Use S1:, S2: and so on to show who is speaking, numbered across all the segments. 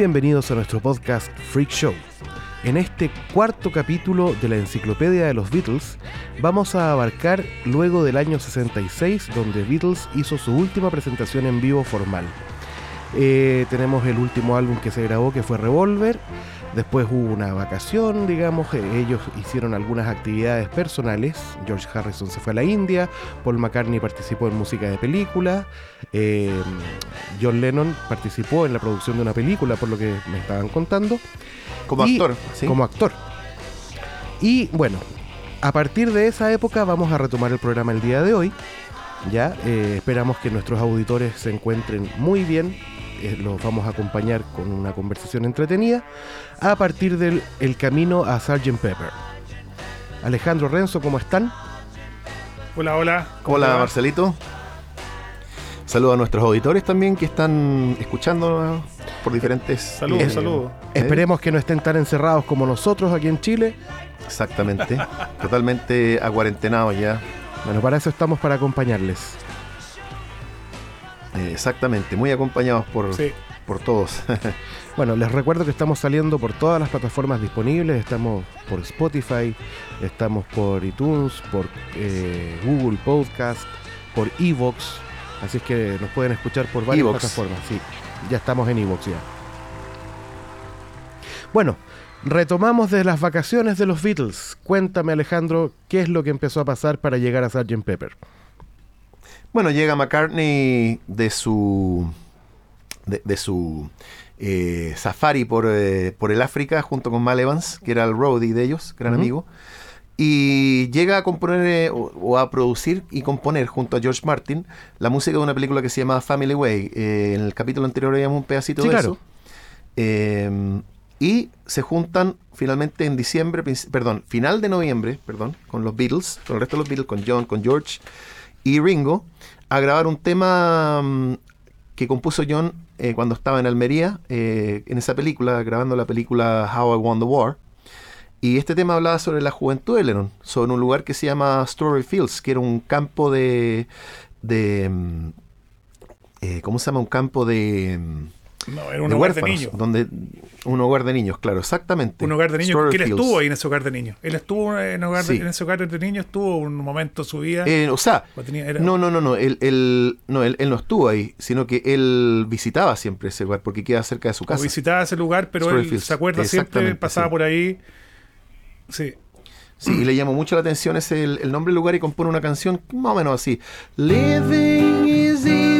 S1: Bienvenidos a nuestro podcast Freak Show. En este cuarto capítulo de la Enciclopedia de los Beatles vamos a abarcar luego del año 66 donde Beatles hizo su última presentación en vivo formal. Eh, tenemos el último álbum que se grabó que fue Revolver. Después hubo una vacación, digamos, eh, ellos hicieron algunas actividades personales. George Harrison se fue a la India, Paul McCartney participó en música de película, eh, John Lennon participó en la producción de una película, por lo que me estaban contando.
S2: Como
S1: Y-
S2: actor, ¿sí?
S1: Como actor. Y bueno, a partir de esa época vamos a retomar el programa el día de hoy. Ya eh, esperamos que nuestros auditores se encuentren muy bien. Eh, los vamos a acompañar con una conversación entretenida a partir del el camino a Sgt. Pepper. Alejandro Renzo, ¿cómo están?
S3: Hola, hola. ¿cómo
S2: Hola? Marcelito. Saludos a nuestros auditores también que están escuchando por diferentes...
S3: Saludos,
S2: eh,
S3: saludos.
S1: Esperemos que no estén tan encerrados como nosotros aquí en Chile.
S2: Exactamente. Totalmente acuarentenados ya.
S1: Bueno, para eso estamos para acompañarles.
S2: Eh, exactamente. Muy acompañados por,
S3: Sí,
S2: por todos.
S1: Bueno, les recuerdo que estamos saliendo por todas las plataformas disponibles. Estamos por Spotify, estamos por iTunes, por eh, Google Podcast, por Evox. Así es que nos pueden escuchar por varias
S2: Evox.
S1: plataformas. Sí, ya estamos en Evox ya. Bueno, retomamos de las vacaciones de los Beatles. Cuéntame, Alejandro, qué es lo que empezó a pasar para llegar a Sgt. Pepper.
S2: Bueno, llega McCartney de su de, de su eh, safari por, eh, por el África junto con Mal Evans, que era el roadie de ellos, gran amigo. Y llega a componer eh, o, o a producir y componer junto a George Martin la música de una película que se llama Family Way. Eh, en el capítulo anterior veíamos un pedacito
S1: Sí,
S2: de
S1: claro.
S2: eso. Eh, y se juntan finalmente en diciembre, perdón, final de noviembre, perdón, con los Beatles, con el resto de los Beatles, con John, con George y Ringo, a grabar un tema mm, que compuso John eh, cuando estaba en Almería, eh, en esa película, grabando la película How I Won the War. Y este tema hablaba sobre la juventud de Lennon, sobre un lugar que se llama Story Fields, que era un campo de... de mm, eh, ¿Cómo se llama? Un campo de...
S3: no, era un
S2: de
S3: hogar de niños.
S2: donde un hogar de niños, claro, exactamente.
S3: Un hogar de niños.
S2: Story
S3: Que él estuvo ahí en ese hogar de niños. Él estuvo en, hogar de-
S2: Sí.
S3: en ese hogar de niños, estuvo un momento de su vida.
S2: Eh, o sea,
S3: o tenía- era-
S2: no, no, no, no, él, él- no él, él no estuvo ahí, sino que él visitaba siempre ese lugar porque queda cerca de su
S3: o
S2: casa.
S3: visitaba ese lugar, pero
S2: Story
S3: él
S2: Fields.
S3: se acuerda siempre, pasaba
S2: sí.
S3: por ahí. Sí.
S2: Sí, y le llamó mucho la atención ese el, el nombre del lugar y compone una canción más o menos así. Living is easy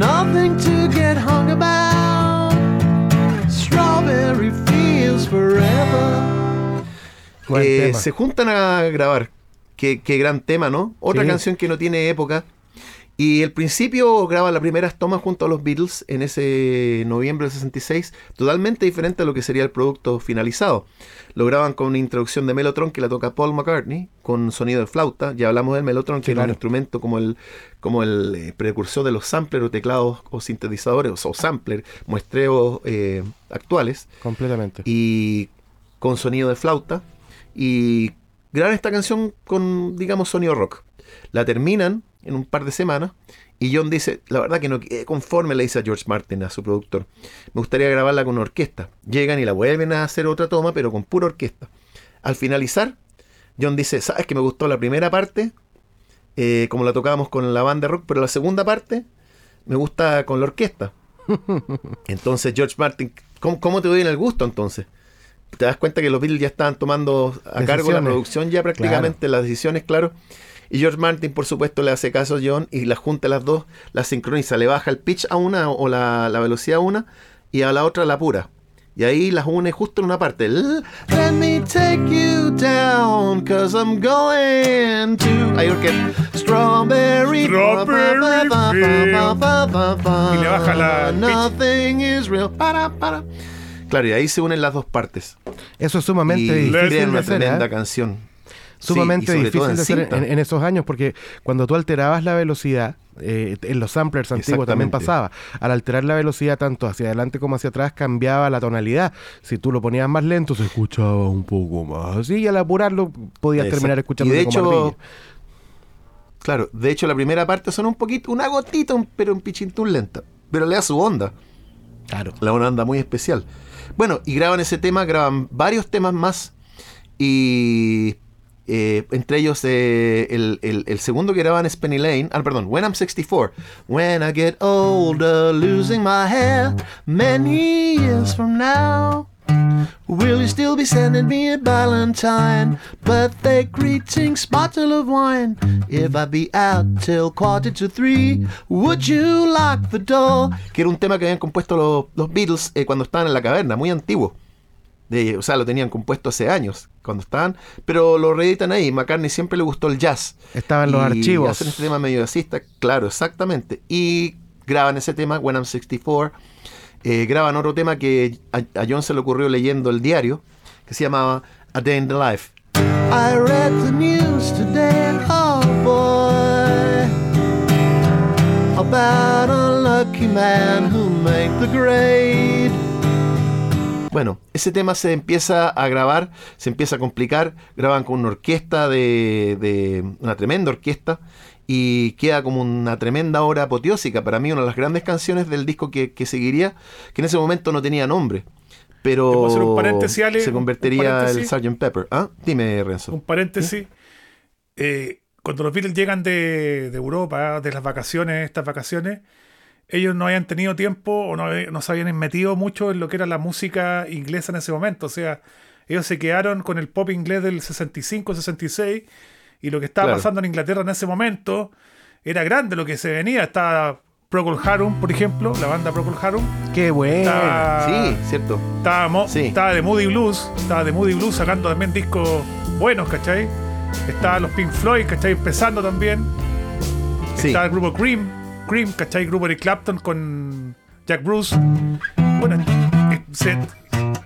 S2: nothing to get hung about. Strawberry Fields forever. Eh, se juntan a grabar. Qué, qué gran tema, ¿no? Otra
S1: Sí.
S2: canción que no tiene época. Y el principio graba las primeras tomas junto a los Beatles en ese noviembre del 66, totalmente diferente a lo que sería el producto finalizado. Lo graban con una introducción de Mellotron que la toca Paul McCartney, con sonido de flauta. Ya hablamos del Mellotron, que
S1: Sí,
S2: era un instrumento como el, como el eh, precursor de los samplers o teclados o sintetizadores o sampler, muestreos eh, actuales
S1: Completamente.
S2: y con sonido de flauta y graban esta canción con, digamos, sonido rock. La terminan en un par de semanas y John dice, la verdad que no quedé conforme, le dice a George Martin, a su productor. Me gustaría grabarla con orquesta. Llegan y la vuelven a hacer otra toma, pero con pura orquesta. Al finalizar, John dice, ¿sabes que me gustó la primera parte? eh, como la tocábamos con la banda rock, pero la segunda parte me gusta con la orquesta. Entonces George Martin, ¿cómo, cómo te doy en el gusto entonces? Te das cuenta que los Beatles ya estaban tomando a cargo la producción ya prácticamente, las decisiones, claro. Y George Martin, por supuesto, le hace caso a John y las junta las dos, las sincroniza, le baja el pitch a una o la, la velocidad a una y a la otra la pura. Y ahí las une justo en una parte. Let me take you down, cause I'm going to. Ahí porque. Strawberry.
S3: Strawberry Y le baja la pitch.
S2: Nothing is real. Para, para. Claro, y ahí se unen las dos partes.
S1: Eso es sumamente
S2: y
S1: difícil
S2: una
S1: hacer.
S2: tremenda
S1: ¿eh?
S2: canción.
S1: Sumamente
S2: Sí,
S1: difícil de hacer en, en esos años porque cuando tú alterabas la velocidad, eh, en los samplers antiguos también pasaba. Al alterar la velocidad tanto hacia adelante como hacia atrás cambiaba la tonalidad. Si tú lo ponías más lento se escuchaba un poco más así y al apurarlo podías
S2: Exacto.
S1: terminar escuchando
S2: Y de
S1: como
S2: hecho,
S1: ardilla.
S2: claro, de hecho la primera parte son un poquito, una gotita, pero un pichintún lenta. Pero le da su onda.
S1: Claro.
S2: La una onda muy especial. Bueno, y graban ese tema, graban varios temas más. Y eh, entre ellos eh, el, segundo que graban es Penny Lane. Ah, perdón, When I'm 64. When I get older, losing my hair, many years from now. Will you still be sending me a Valentine? Birthday greetings, bottle of wine. If I be out till quarter to three, would you lock the door? Que era un tema que habían compuesto los, los Beatles eh, cuando estaban en la caverna, muy antiguo. De- o sea, lo tenían compuesto hace años, cuando estaban, pero lo reeditan ahí. McCartney siempre le gustó el jazz.
S1: Estaban los
S2: Y
S1: archivos.
S2: Hacen este tema medio jazzista, claro, exactamente. Y graban ese tema, When I'm 64. Eh, graban otro tema que a, a John se le ocurrió leyendo el diario, que se llamaba A Day in the Life. I read the news today, oh boy, about a lucky man who made the grade. Bueno, ese tema se empieza a grabar, se empieza a complicar, graban con una orquesta de, de- una tremenda orquesta y queda como una tremenda obra apoteósica. Para mí una de las grandes canciones del disco que, que seguiría, que en ese momento no tenía nombre,
S3: ¿Te puedo hacer
S2: pero
S3: un paréntesis, Ale?
S2: se
S3: ¿Un
S2: convertiría el
S3: paréntesis?
S2: Sgt. Pepper. ¿Ah? Dime, Renzo.
S3: Un paréntesis. Eh, cuando los Beatles llegan de, de Europa, de las vacaciones, estas vacaciones, ellos no habían tenido tiempo o no, no se habían metido mucho en lo que era la música inglesa en ese momento. O sea, ellos se quedaron con el pop inglés del 65, 66 y lo que estaba
S2: Claro.
S3: pasando en Inglaterra en ese momento era grande lo que se venía. Estaba Procol Harum, por ejemplo, la banda Procol Harum.
S1: Qué bueno.
S3: Estaba,
S2: Sí, cierto.
S3: estaba, Mo-
S2: Sí.
S3: estaba de Moody Blues, estaba de Moody Blues sacando también discos buenos, ¿cachai? Estaba los Pink Floyd, ¿cachai? Empezando también.
S2: Sí.
S3: Estaba el grupo Cream, Cream, ¿cachai? Grupo de Clapton con Jack Bruce. Bueno, eh, se,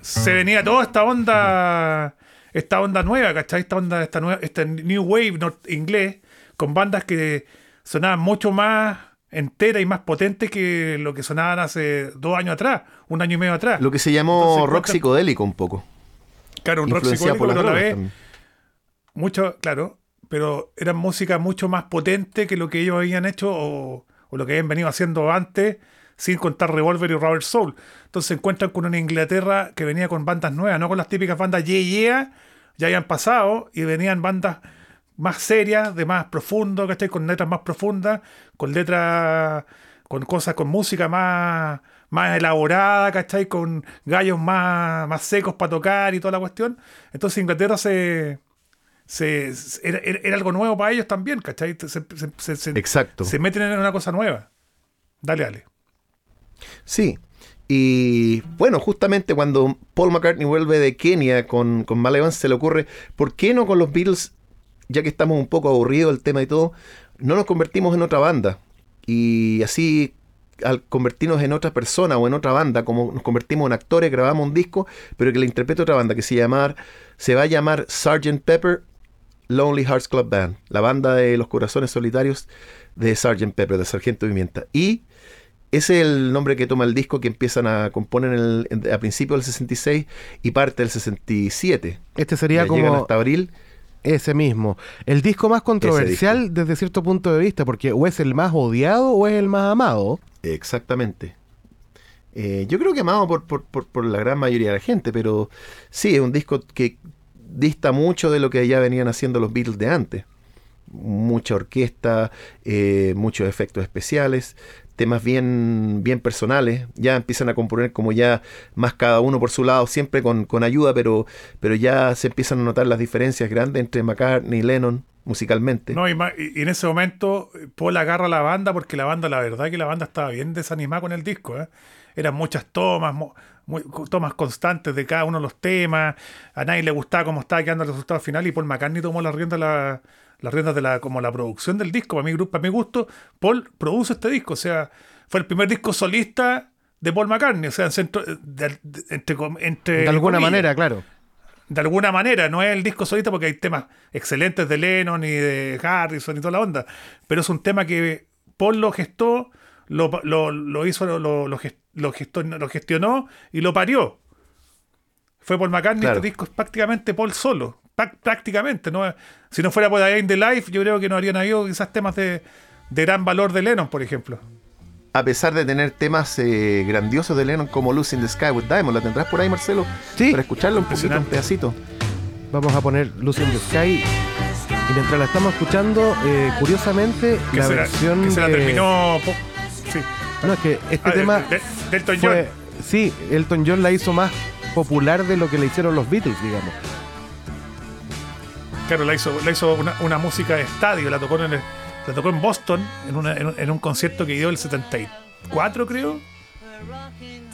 S3: se venía toda esta onda, esta onda nueva, ¿cachai? Esta onda, esta nueva, este New Wave inglés, con bandas que sonaban mucho más enteras y más potentes que lo que sonaban hace dos años atrás, un año y medio atrás.
S2: Lo que se llamó
S3: Entonces,
S2: rock picodélico un poco.
S3: claro, un rock psicodélico, pero a la
S2: drogas
S3: vez mucho, claro, pero eran música mucho más potente que lo que ellos habían hecho o, o lo que habían venido haciendo antes, sin contar Revolver y Robert Soul. Entonces se encuentran con una Inglaterra que venía con bandas nuevas, no con las típicas bandas Yeah Yeah, ya habían pasado y venían bandas más serias, de más profundo, ¿cachai? Con letras más profundas, con letras, con cosas, con música más, más elaborada, ¿cachai? Con gallos más, más secos para tocar y toda la cuestión. Entonces Inglaterra se... se, era, era- algo nuevo para ellos también, ¿cachai? Se, se- se-
S2: Exacto.
S3: se meten en una cosa nueva. Dale, dale.
S2: Sí. Y bueno, justamente cuando Paul McCartney vuelve de Kenia con, con Mal Evans, se le ocurre, ¿por qué no con los Beatles, ya que estamos un poco aburridos del tema y todo, no nos convertimos en otra banda? Y así, al convertirnos en otra persona o en otra banda, como nos convertimos en actores, grabamos un disco, pero que le interprete otra banda, que se, llamar, se va a llamar Sgt. Pepper Lonely Hearts Club Band, la banda de los corazones solitarios de Sgt. Pepper, de Sargento Pimienta. Y ese es el nombre que toma el disco que empiezan a componer en el- en- a principios del 66 y parte del 67.
S1: Este sería
S2: Ya
S1: como
S2: hasta abril.
S1: ese mismo. El disco más controversial desde cierto punto de vista, porque o es el más odiado o es el más amado.
S2: Exactamente. Eh, yo creo que amado por, por, por- por la gran mayoría de la gente, pero sí, es un disco que dista mucho de lo que ya venían haciendo los Beatles de antes. Mucha orquesta, eh, muchos efectos especiales, temas bien, bien personales. Ya empiezan a componer como ya más cada uno por su lado, siempre con, con ayuda, pero, pero ya se empiezan a notar las diferencias grandes entre McCartney y Lennon. musicalmente.
S3: No, y, en ese momento eh, Paul agarra a la banda porque la banda, la verdad que la banda estaba bien desanimada con el disco. ¿eh? Eran muchas tomas, muy- tomas constantes de cada uno de los temas. A nadie le gustaba cómo estaba quedando el resultado final y Paul McCartney tomó las riendas la, las riendas de la, como la producción del disco. Para mi, gru- para mi gusto, Paul produce este disco. O sea, fue el primer disco solista de Paul McCartney. O sea, en centro- de- de- entre, entre
S1: De alguna
S3: comillas
S1: manera, claro.
S3: de alguna manera, no es el disco solista porque hay temas excelentes de Lennon y de Harrison y toda la onda, pero es un tema que Paul lo gestó, lo, lo- lo hizo, lo, lo, lo gestionó y lo parió. Fue Paul McCartney,
S2: Claro.
S3: este disco es prácticamente Paul solo, prácticamente. ¿no? Si no fuera por Day in the Life, yo creo que no habrían habido quizás temas de, de gran valor de Lennon, por ejemplo.
S2: A pesar de tener temas eh, grandiosos de Lennon como Lucy in the Sky with Diamond, ¿la tendrás por ahí, Marcelo?
S1: Sí.
S2: Para escucharlo un poquito, un pedacito.
S1: Vamos a poner Lucy in the Sky. Y mientras la estamos escuchando, eh, curiosamente, la versión.
S3: que se la terminó.
S1: No, es que este
S3: Ah,
S1: tema.
S3: de- de Elton John.
S1: fue, sí, Elton John la hizo más popular de lo que le hicieron los Beatles, digamos.
S3: Claro, la hizo, la hizo una, una música de estadio, la tocó en, el- la tocó en Boston, en, una- en un, en un concierto que dio el 74, creo.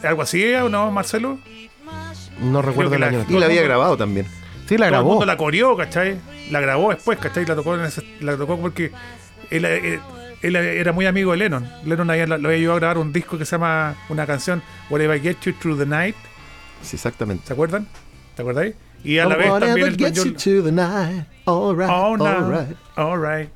S3: ¿Algo así, o no, Marcelo?
S1: No recuerdo el
S3: la-
S1: año.
S2: Y la había grabado también.
S1: Sí, la
S3: Todo el
S1: grabó.
S3: mundo la coreó, ¿cachai? La grabó después, ¿cachai? La tocó, en ese- la tocó porque él, eh, él era muy amigo de Lennon. Lennon había- lo había ayudado a grabar un disco que se llama, una canción, Whatever I Get You Through the Night.
S2: Sí, exactamente.
S3: ¿Se acuerdan? ¿Te acordáis? Y a la vez también Elton
S2: gets you
S3: John...
S2: to the night. All right,
S3: Oh, no.
S2: all right.
S3: All right.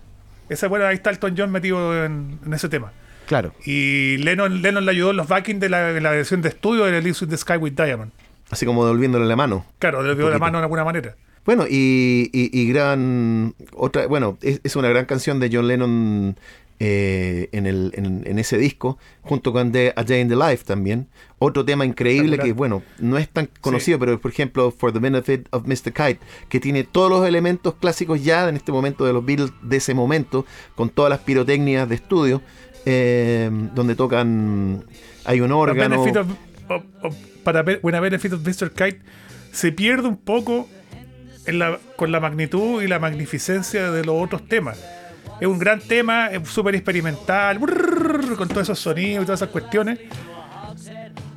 S3: Esa, bueno, ahí está Elton John metido en, en ese tema.
S1: Claro.
S3: Y Lennon, Lennon le ayudó en los backing de la, de la versión de estudio de Live in the Sky with Diamond.
S2: Así como devolviéndole la mano.
S3: Claro, dio la mano de alguna manera.
S2: Bueno, y, y- y gran. otra Bueno, es, es una gran canción de John Lennon eh, en, el, en, en ese disco, junto con The, A Day in the Life también. Otro tema increíble que, bueno, no es tan conocido, pero por ejemplo, For the Benefit of Mr. Kite, que tiene todos los elementos clásicos ya en este momento de los Beatles de ese momento, con todas las pirotecnias de estudio, eh, donde tocan. Hay un órgano.
S3: Benefit of- of- of- para When a Benefit of Mr. Kite se pierde un poco en la- con la magnitud y la magnificencia de los otros temas. Es un gran tema, es súper experimental, con todos esos sonidos y todas esas cuestiones.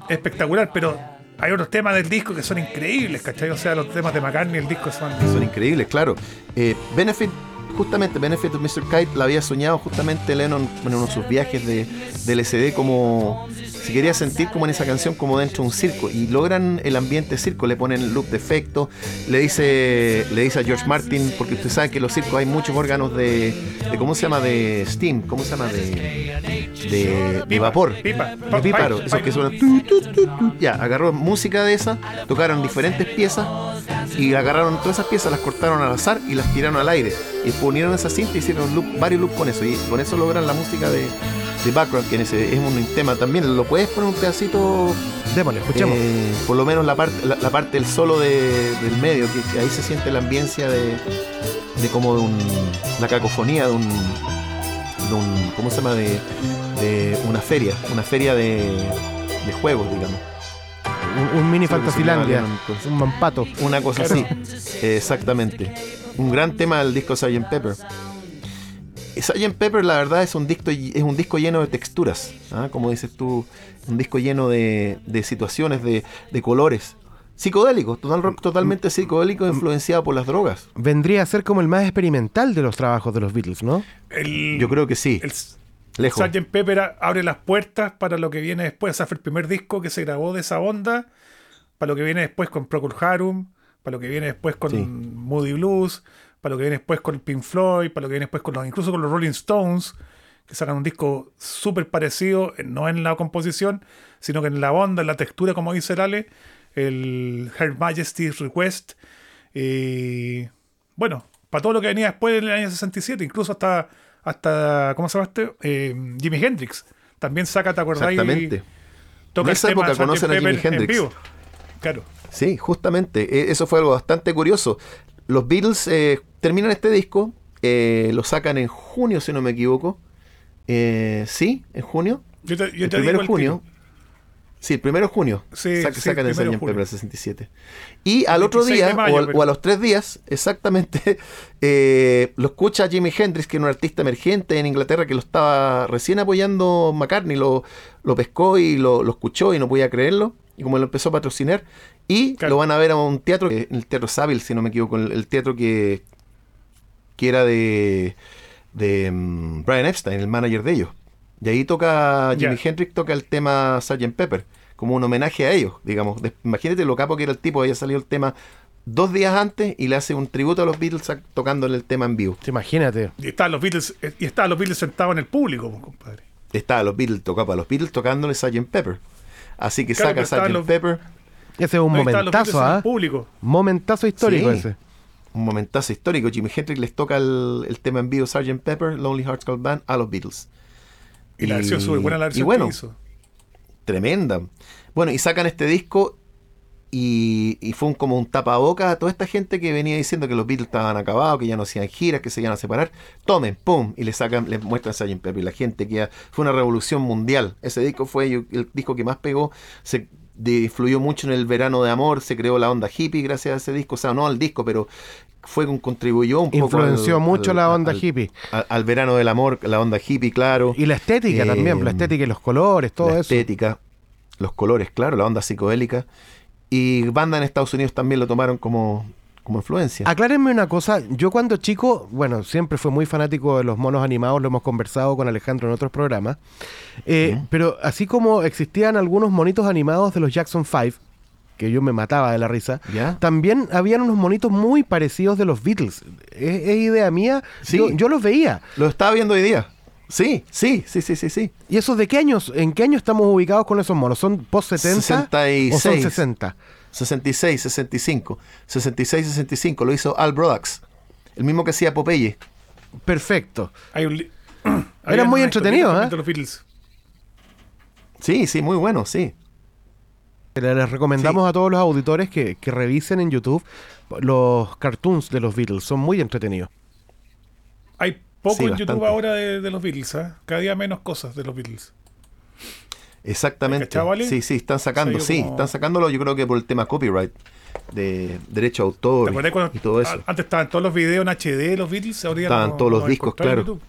S3: Espectacular, pero hay otros temas del disco que son increíbles, ¿cachai? O sea, los temas de McCartney, el disco son...
S2: Son increíbles, claro. Eh, Benefit, justamente, Benefit of Mr. Kite la había soñado justamente Lennon en uno de sus viajes de, del LSD como se quería sentir como en esa canción como dentro de un circo y logran el ambiente circo, le ponen loop de efecto, le dice le dice a George Martin, porque usted sabe que en los circos hay muchos órganos de, de ¿cómo se llama? de steam, ¿cómo se llama? de, de, de vapor.
S3: Pipa.
S2: De píparo, esos que suenan. tu, tu, tu, tu. Ya, agarró música de esa, tocaron diferentes piezas y agarraron todas esas piezas, las cortaron al azar y las tiraron al aire. Y unieron esa cinta y hicieron loop- varios loops con eso. Y con eso logran la música de, de background, que en ese es un tema también. Lo puedes poner un pedacito,
S1: Démosle, escuchemos.
S2: eh, por lo menos la parte, la, la parte del solo de- del medio, que, que ahí se siente la ambiencia de, de como de un, la cacofonía de un, de un ¿cómo se llama? De, de una feria, una feria de, de juegos, digamos.
S1: un, un mini
S2: llama Lennon,
S1: Un mampato.
S2: Una cosa así, Eh, exactamente. Un gran tema del disco Sgt. Pepper. Sgt. Pepper, la verdad, es un disco, es un disco lleno de texturas, ¿ah? como dices tú, un disco lleno de, de situaciones, de, de colores. Psicodélico, total, totalmente psicodélico, influenciado por las drogas.
S1: Vendría a ser como el más experimental de los trabajos de los Beatles, ¿no?
S3: El,
S2: Yo creo que sí,
S3: el
S2: lejos.
S3: Sgt. Pepper abre las puertas para lo que viene después. O sea, fue el primer disco que se grabó de esa onda. Para lo que viene después con Procol Harum. Para lo que viene después con
S2: Sí.
S3: Moody Blues. Para lo que viene después con Pink Floyd. Para lo que viene después con los, incluso con los Rolling Stones. Que sacan un disco súper parecido, eh, no en la composición, sino que en la onda, en la textura, como dice Lale. El Her Majesty's Request. Y bueno, para todo lo que venía después en el año 67, incluso hasta, hasta ¿cómo se llama este? Eh, Jimi Hendrix. También saca, ¿te acordáis?
S2: Exactamente.
S3: Toca
S2: En
S3: el
S2: esa
S3: tema
S2: época conocen a Jimi
S3: Pepper en
S2: Hendrix.
S3: vivo. Claro.
S2: Sí, justamente. E- Eso fue algo bastante curioso. Los Beatles eh, terminan este disco, eh, lo sacan en junio, si no me equivoco. Eh, sí, en junio.
S3: Yo te, yo
S2: el
S3: te
S2: primero
S3: digo
S2: de
S3: el
S2: junio. Sí, el primero de junio.
S3: Sí,
S2: Sac-
S3: sí,
S2: sacan el. Pepper el 67. Y al otro
S3: 26
S2: día,
S3: mayo,
S2: o, al-
S3: pero-
S2: o a los tres días, exactamente, eh, lo escucha Jimi Hendrix, que era un artista emergente en Inglaterra que lo estaba recién apoyando McCartney, lo, lo pescó y lo, lo escuchó y no podía creerlo. Y como lo empezó a patrocinar, y
S3: Claro.
S2: lo van a ver a un teatro, el Teatro Saville, si no me equivoco, el, teatro que, que era de, de mm, Brian Epstein, el manager de ellos. Y ahí toca, Jimi. Hendrix toca el tema Sgt. Pepper, como un homenaje a ellos, digamos. De- imagínate lo capo que era el tipo, había salido el tema dos días antes y le hace un tributo a los Beatles a- tocándole el tema en vivo.
S1: Imagínate.
S3: Y estaban los Beatles, eh, y estaban los Beatles sentados en el público, compadre.
S2: Estaba los Beatles, tocaba a los Beatles tocándole Sgt. Pepper. Así que
S3: Claro,
S2: saca
S3: estaban
S2: Sgt.
S3: los-
S2: Pepper,
S1: Ese es un
S3: No,
S1: momentazo,
S3: en
S1: ¿ah?
S3: el público.
S1: Momentazo histórico
S2: Sí.
S1: ese.
S2: un momentazo histórico. Jimi Hendrix les toca el, el tema en vivo Sgt. Pepper, Lonely Hearts Club Band a los Beatles.
S3: Y, la versión súper buena la
S2: y
S3: versión
S2: bueno,
S3: que hizo.
S2: Tremenda. Bueno, y sacan este disco y, y fue un, como un tapaboca a toda esta gente que venía diciendo que los Beatles estaban acabados, que ya no hacían giras, que se iban a separar. Tomen, pum, y le sacan, le muestran Sgt. Pepper y la gente que fue una revolución mundial. Ese disco fue el disco que más pegó, se de- influyó mucho en el verano de amor, se creó la onda hippie gracias a ese disco, o sea, no al disco, pero fue un contribuyó un poco
S1: Influenció mucho
S2: al-
S1: la onda
S2: al-
S1: hippie.
S2: Al, al verano del amor, la onda hippie, claro.
S1: Y la estética
S2: Eh,
S1: también, la estética y los colores, todo
S2: la
S1: eso.
S2: estética, los colores, claro, la onda psicodélica. Y banda en Estados Unidos también lo tomaron como, como influencia.
S1: Aclárenme una cosa, yo cuando chico, bueno, siempre fui muy fanático de los monos animados, lo hemos conversado con Alejandro en otros programas, eh, pero así como existían algunos monitos animados de los Jackson 5, que yo me mataba de la risa,
S2: ¿Ya?
S1: también habían unos monitos muy parecidos de los Beatles. ¿Es, es idea mía?
S2: Sí.
S1: Yo, yo los veía.
S2: Lo estaba viendo hoy día. Sí, sí, sí, sí, sí, sí.
S1: ¿Y esos de qué años? ¿En qué año estamos ubicados con esos monos? ¿Son post 70 o son
S2: 66.
S1: 60?
S2: 66, 65. 66, 65. Lo hizo Al Brodax. El mismo que hacía Popeye.
S3: Era
S1: Perfecto.
S3: muy
S1: Eran muy entretenidos, ¿eh?
S3: Los Beatles.
S2: Sí, sí, muy bueno, sí.
S1: Le- Les recomendamos
S2: Sí.
S1: a todos los auditores que, que revisen en YouTube los cartoons de los Beatles. Son muy entretenidos.
S3: Hay poco
S2: Sí,
S3: en
S2: bastante.
S3: YouTube ahora de, de los Beatles, ¿eh? Cada día menos cosas de los Beatles.
S2: Exactamente. Sí, sí, están sacando, sí,
S3: como-
S2: están sacándolo yo creo que por el tema copyright, de derecho a
S3: ¿Te
S2: autor y todo eso.
S3: antes estaban todos los videos en HD de los Beatles? Ahora
S2: Estaban
S3: no-
S2: todos los
S3: no
S2: discos, claro.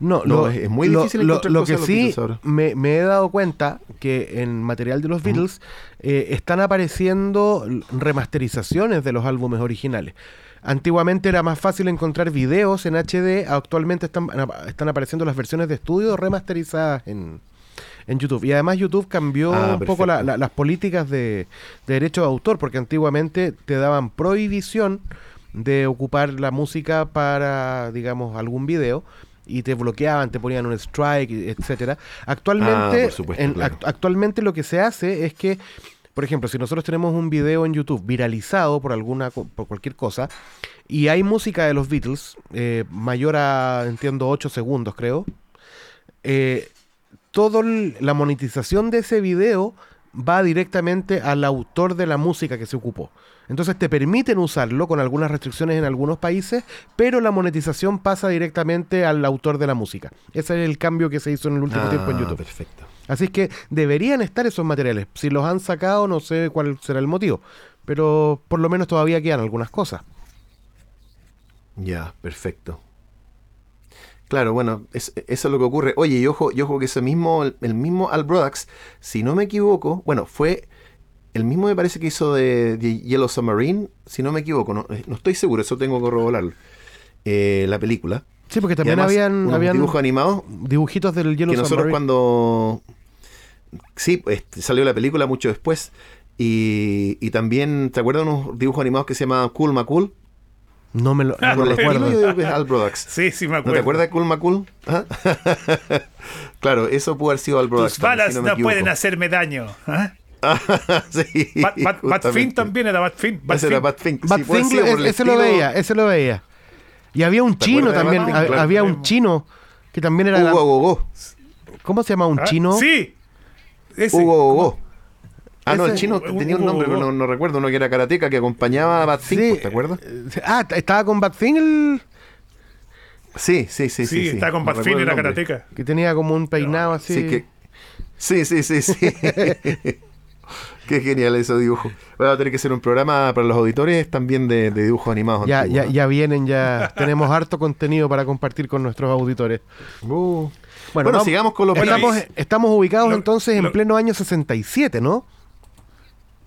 S1: No,
S2: No,
S1: lo,
S2: es- muy
S1: lo-
S2: difícil
S1: lo-
S2: encontrar
S1: lo
S2: cosas
S1: que
S2: los
S1: sí me, me he dado cuenta que en material de los Beatles eh, están apareciendo remasterizaciones de los álbumes originales. Antiguamente era más fácil encontrar videos en HD, actualmente están, están apareciendo las versiones de estudio remasterizadas en, en YouTube. Y además YouTube cambió
S2: Ah,
S1: un poco la-
S2: perfecto.
S1: la- las políticas de, de derecho de autor, porque antiguamente te daban prohibición de ocupar la música para, digamos, algún video y te bloqueaban, te ponían un strike, etcétera. Actualmente,
S2: Ah, supuesto,
S1: en-
S2: claro.
S1: act- actualmente lo que se hace es que, por ejemplo, si nosotros tenemos un video en YouTube viralizado por alguna por cualquier cosa y hay música de los Beatles eh, mayor a entiendo 8 segundos, creo. Eh, toda la monetización de ese video va directamente al autor de la música que se ocupó. Entonces te permiten usarlo con algunas restricciones en algunos países, pero la monetización pasa directamente al autor de la música. Ese es el cambio que se hizo en el último tiempo en
S2: Ah,
S1: YouTube.
S2: Perfecto.
S1: Así es que deberían estar esos materiales. Si los han sacado, no sé cuál será el motivo, pero por lo menos todavía quedan algunas cosas.
S2: Ya, perfecto. Claro, bueno, es- eso es lo que ocurre. Oye, y ojo, y ojo que ese mismo, el, mismo Al Brodax, si no me equivoco, bueno, fue el mismo me parece que hizo de, de Yellow Submarine, si no me equivoco, no, eh, no estoy seguro, eso tengo que corroborarlo. Eh, la película.
S1: Sí, porque también habían, habían
S2: dibujos animados
S1: dibujitos del Yellow
S2: que nosotros
S1: Submarine.
S2: cuando sí este, salió la película mucho después y, y también te acuerdas de unos dibujos animados que se llamaban Cool McCool
S1: No me lo no recuerdo.
S2: yo digo que es Al Brodax
S3: Sí, sí, me
S2: ¿No
S3: acuerdo.
S2: te acuerdas de Cool McCool? ¿Ah? claro, eso pudo haber sido Al Brodax.
S3: Tus
S2: también,
S3: balas
S2: si
S3: no, pueden hacerme daño. ¿ah?
S2: sí,
S3: Bat, Bat- Bat
S2: justamente.
S3: Finn también era Bat Finn. Bat
S2: Ese era
S3: Finn.
S2: Bat Fink.
S1: Bat
S2: Sí, puede
S1: Fink,
S2: ser por el
S1: ese lo veía, ese lo veía. Y había un
S2: ¿Te
S1: chino también?
S2: Claro.
S1: había un chino que también era...
S2: Hugo Gogó.
S1: ¿Cómo se llama un
S3: ¿Ah?
S1: chino?
S3: Sí. Ese.
S2: Hugo Gogó. Ah, no, el chino tenía un nombre, pero no, no recuerdo. Uno que era karateca que acompañaba a
S1: Sí.
S2: pues, ¿te acuerdas?
S1: Eh, Ah, t- estaba con Bat Fink el...
S2: Sí, sí, sí.
S3: Sí,
S2: sí,
S3: está con Finn,
S2: recuerdo
S3: era karateca.
S1: que tenía como un peinado así.
S2: Sí, que, Sí, sí, sí, sí. Qué genial eso dibujo. Vamos a tener que hacer un programa para los auditores también de, de dibujos animados.
S1: Ya,
S2: antiguos,
S1: ya,
S2: ¿no?
S1: ya vienen, ya tenemos harto contenido para compartir con nuestros auditores.
S2: Uh.
S1: Bueno,
S2: Bueno,
S1: vamos-
S2: sigamos con los
S1: estamos, estamos ubicados
S3: Lo-
S1: entonces en
S3: lo-
S1: pleno año 67, ¿no?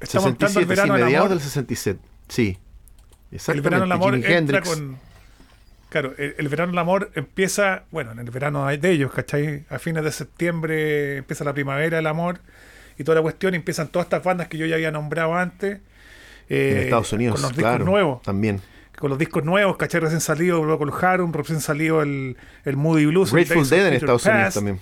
S3: Estamos entrando
S2: 67,
S3: al
S2: sí,
S3: verano del
S2: mediados
S3: amor.
S2: del 67. Sí.
S3: El
S2: Exactamente.
S3: verano del amor
S2: Jimi
S3: entra con. Claro, el, el verano del amor empieza, bueno, en el verano de ellos, ¿cachai? A fines de septiembre empieza la primavera del amor y toda la cuestión, y empiezan todas estas bandas que yo ya había nombrado antes. eh,
S2: En Estados Unidos,
S3: Con los discos
S2: claro.
S3: nuevos.
S2: También.
S3: Con los discos nuevos, ¿cachai? Recién salido Procol Harum, recién salido el, el Moody Blues. el
S2: Grateful Dead en Estados Unidos también.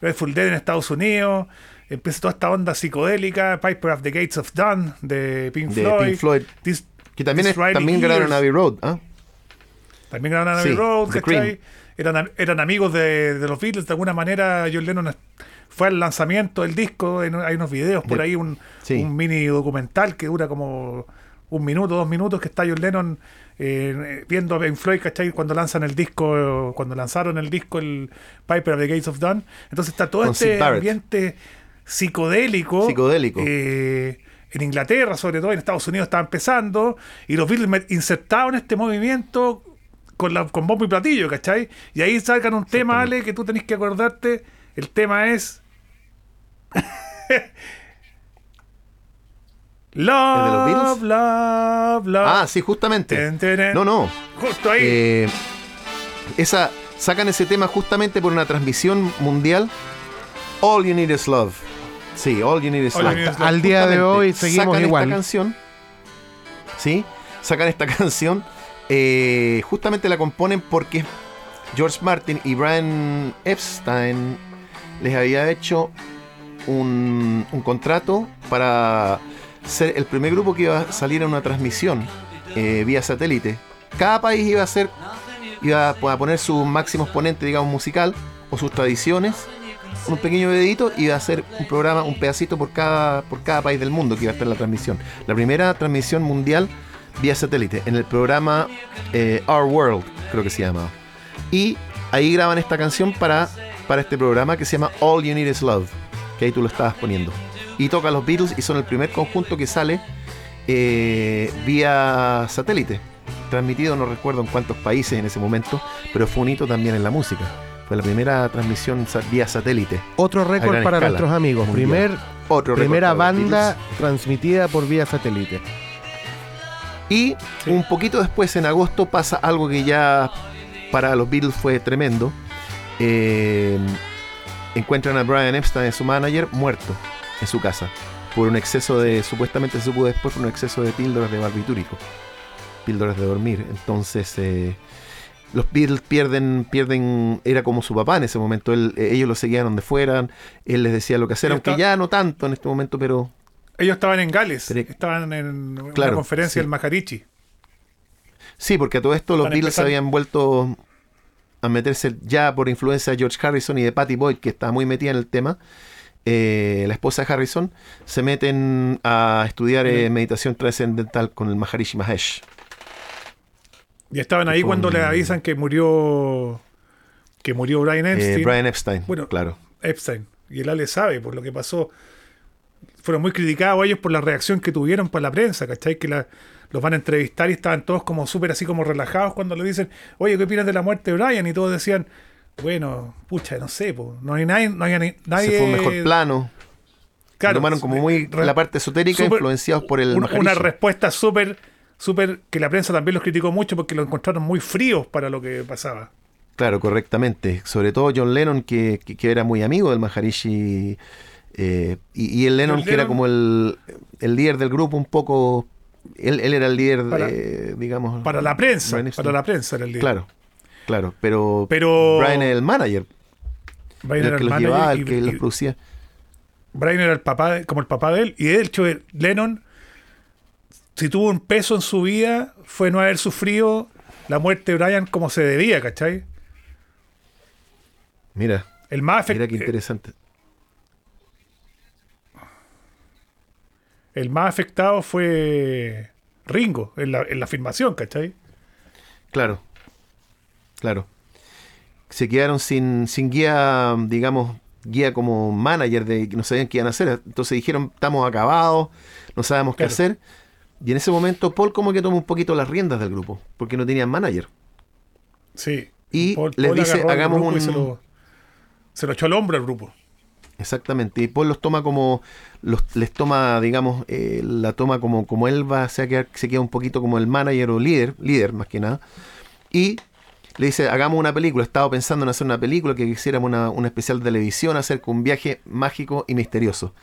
S3: Grateful Dead en Estados Unidos. Empieza toda esta onda psicodélica. Piper of the Gates of Dawn de Pink
S2: De
S3: Floyd.
S2: Pink Floyd.
S3: This-
S2: Que también, es- también grabaron. Abbey Road. ¿ah?
S3: También ganaron
S2: Sí,
S3: Abbey Road,
S2: The
S3: ¿cachai? Eran, eran amigos de, de los Beatles. De alguna manera, John Lennon fue al lanzamiento del disco. Hay unos videos por
S2: De-
S3: ahí, un,
S2: sí.
S3: un mini documental que dura como un minuto, dos minutos, que está John Lennon eh, viendo a Pink Floyd, ¿cachai? Cuando lanzan el disco, cuando lanzaron el disco, el Piper of the Gates of Dawn. Entonces está todo
S2: Con
S3: este ambiente psicodélico.
S2: Psicodélico.
S3: eh, en Inglaterra, sobre todo en Estados Unidos, estaba empezando. Y los Beatles insertaban este movimiento con, la, con bombo y platillo, ¿cachai? Y ahí sacan un tema, Ale, que tú tenés que acordarte. El tema es. love,
S2: Beatles?
S3: love, love.
S2: Ah, sí, justamente.
S3: Ten, ten,
S2: No, no.
S3: Justo ahí.
S2: Eh, esa, sacan ese tema justamente por una transmisión mundial. All You Need Is Love. Sí, All You Need Is Love.
S1: Al día de hoy seguimos
S2: sacan
S1: igual.
S2: esta canción. Sí, sacan esta canción. eh, justamente la componen porque George Martin y Brian Epstein les había hecho un, un contrato para ser el primer grupo que iba a salir a una transmisión eh, vía satélite. Cada país iba a ser iba a poner su máximo exponente, digamos, musical o sus tradiciones un pequeño videito y iba a hacer un programa, un pedacito por cada, por cada país del mundo que iba a estar la transmisión. La primera transmisión mundial vía satélite, en el programa eh, Our World, creo que se llama. Y ahí graban esta canción para, para este programa que se llama All You Need Is Love, que ahí tú lo estabas poniendo. Y toca los Beatles y son el primer conjunto que sale eh, vía satélite. Transmitido, no recuerdo en cuántos países en ese momento, pero fue un hito también en la música. Fue la primera transmisión vía satélite.
S1: Otro récord para
S2: escala
S1: nuestros amigos. Primer,
S2: Otro
S1: primera banda transmitida por vía satélite.
S2: Y
S3: Sí.
S2: un poquito después, en agosto, pasa algo que ya para los Beatles fue tremendo. Eh, encuentran a Brian Epstein, su manager, muerto en su casa. Por un exceso de, supuestamente se supo después, por un exceso de píldoras de barbitúrico. Píldoras de dormir. Entonces, eh, los Beatles pierden, pierden, era como su papá en ese momento. Él- eh, ellos lo seguían donde fueran, él les decía lo que hacer, aunque
S3: está-
S2: ya no tanto en este momento, pero
S3: Ellos estaban en Gales,
S2: Pero-
S3: estaban en una
S2: Claro,
S3: conferencia
S2: sí.
S3: del Maharishi.
S2: Sí, porque a todo esto los Beatles habían vuelto a meterse ya por influencia de George Harrison y de Patty Boyd, que estaba muy metida en el tema. Eh, la esposa de Harrison se meten a estudiar eh, meditación trascendental con el Maharishi Mahesh.
S3: Y estaban ahí cuando
S2: un-
S3: le avisan que murió que murió Brian
S2: Eh,
S3: Epstein.
S2: Brian Epstein,
S3: Bueno,
S2: claro.
S3: Epstein. Y el Ale sabe por lo que pasó. Fueron muy criticados ellos por la reacción que tuvieron por la prensa, ¿cachai? Que la- los van a entrevistar y estaban todos como súper así como relajados cuando le dicen, oye, ¿qué opinas de la muerte de Brian? Y todos decían, bueno, pucha, no sé, po, no hay nadie, no hay nadie.
S2: Se fue un mejor plano.
S3: Claro,
S2: tomaron como muy la parte esotérica, influenciados por el Maharishi.
S3: una respuesta súper, súper, que la prensa también los criticó mucho porque lo encontraron muy fríos para lo que pasaba.
S2: Claro, correctamente. Sobre todo John Lennon, que, que- que era muy amigo del Maharishi. eh, y, y el Lennon,
S3: John
S2: que era como el, el líder del grupo, un poco. Él, él era el líder,
S3: Para-
S2: de, digamos.
S3: Para la prensa,
S2: Brian
S3: para la prensa era el día.
S2: Claro, claro. Pero,
S3: Pero
S2: Brian es el manager,
S3: Brian
S2: el
S3: era
S2: que
S3: el
S2: los
S3: manager
S2: llevaba, el que
S3: y-
S2: los producía.
S3: Brian era el papá, como el papá de él. Y de hecho, Lennon, si tuvo un peso en su vida, fue no haber sufrido la muerte de Brian como se debía, ¿cachai?
S2: Mira,
S3: El más,
S2: mira qué interesante.
S3: el más afectado fue Ringo en la, en la filmación, ¿cachai?
S2: Claro, claro. Se quedaron sin, sin guía, digamos, guía como manager de que no sabían qué iban a hacer. Entonces dijeron, estamos acabados, no sabemos qué hacer. Y en ese momento Paul como que toma un poquito las riendas del grupo, porque no tenían manager.
S3: Sí.
S2: Y les dice, hagamos un-
S3: Se lo, se lo echó al hombro al grupo.
S2: Exactamente. Y Paul los toma como, los, les toma, digamos, eh, la toma como, como él va, se, queda, se queda un poquito como el manager o líder, líder más que nada. Y le dice, hagamos una película. Estaba pensando en hacer una película, que hiciéramos una, una especial de televisión acerca de un viaje mágico y misterioso.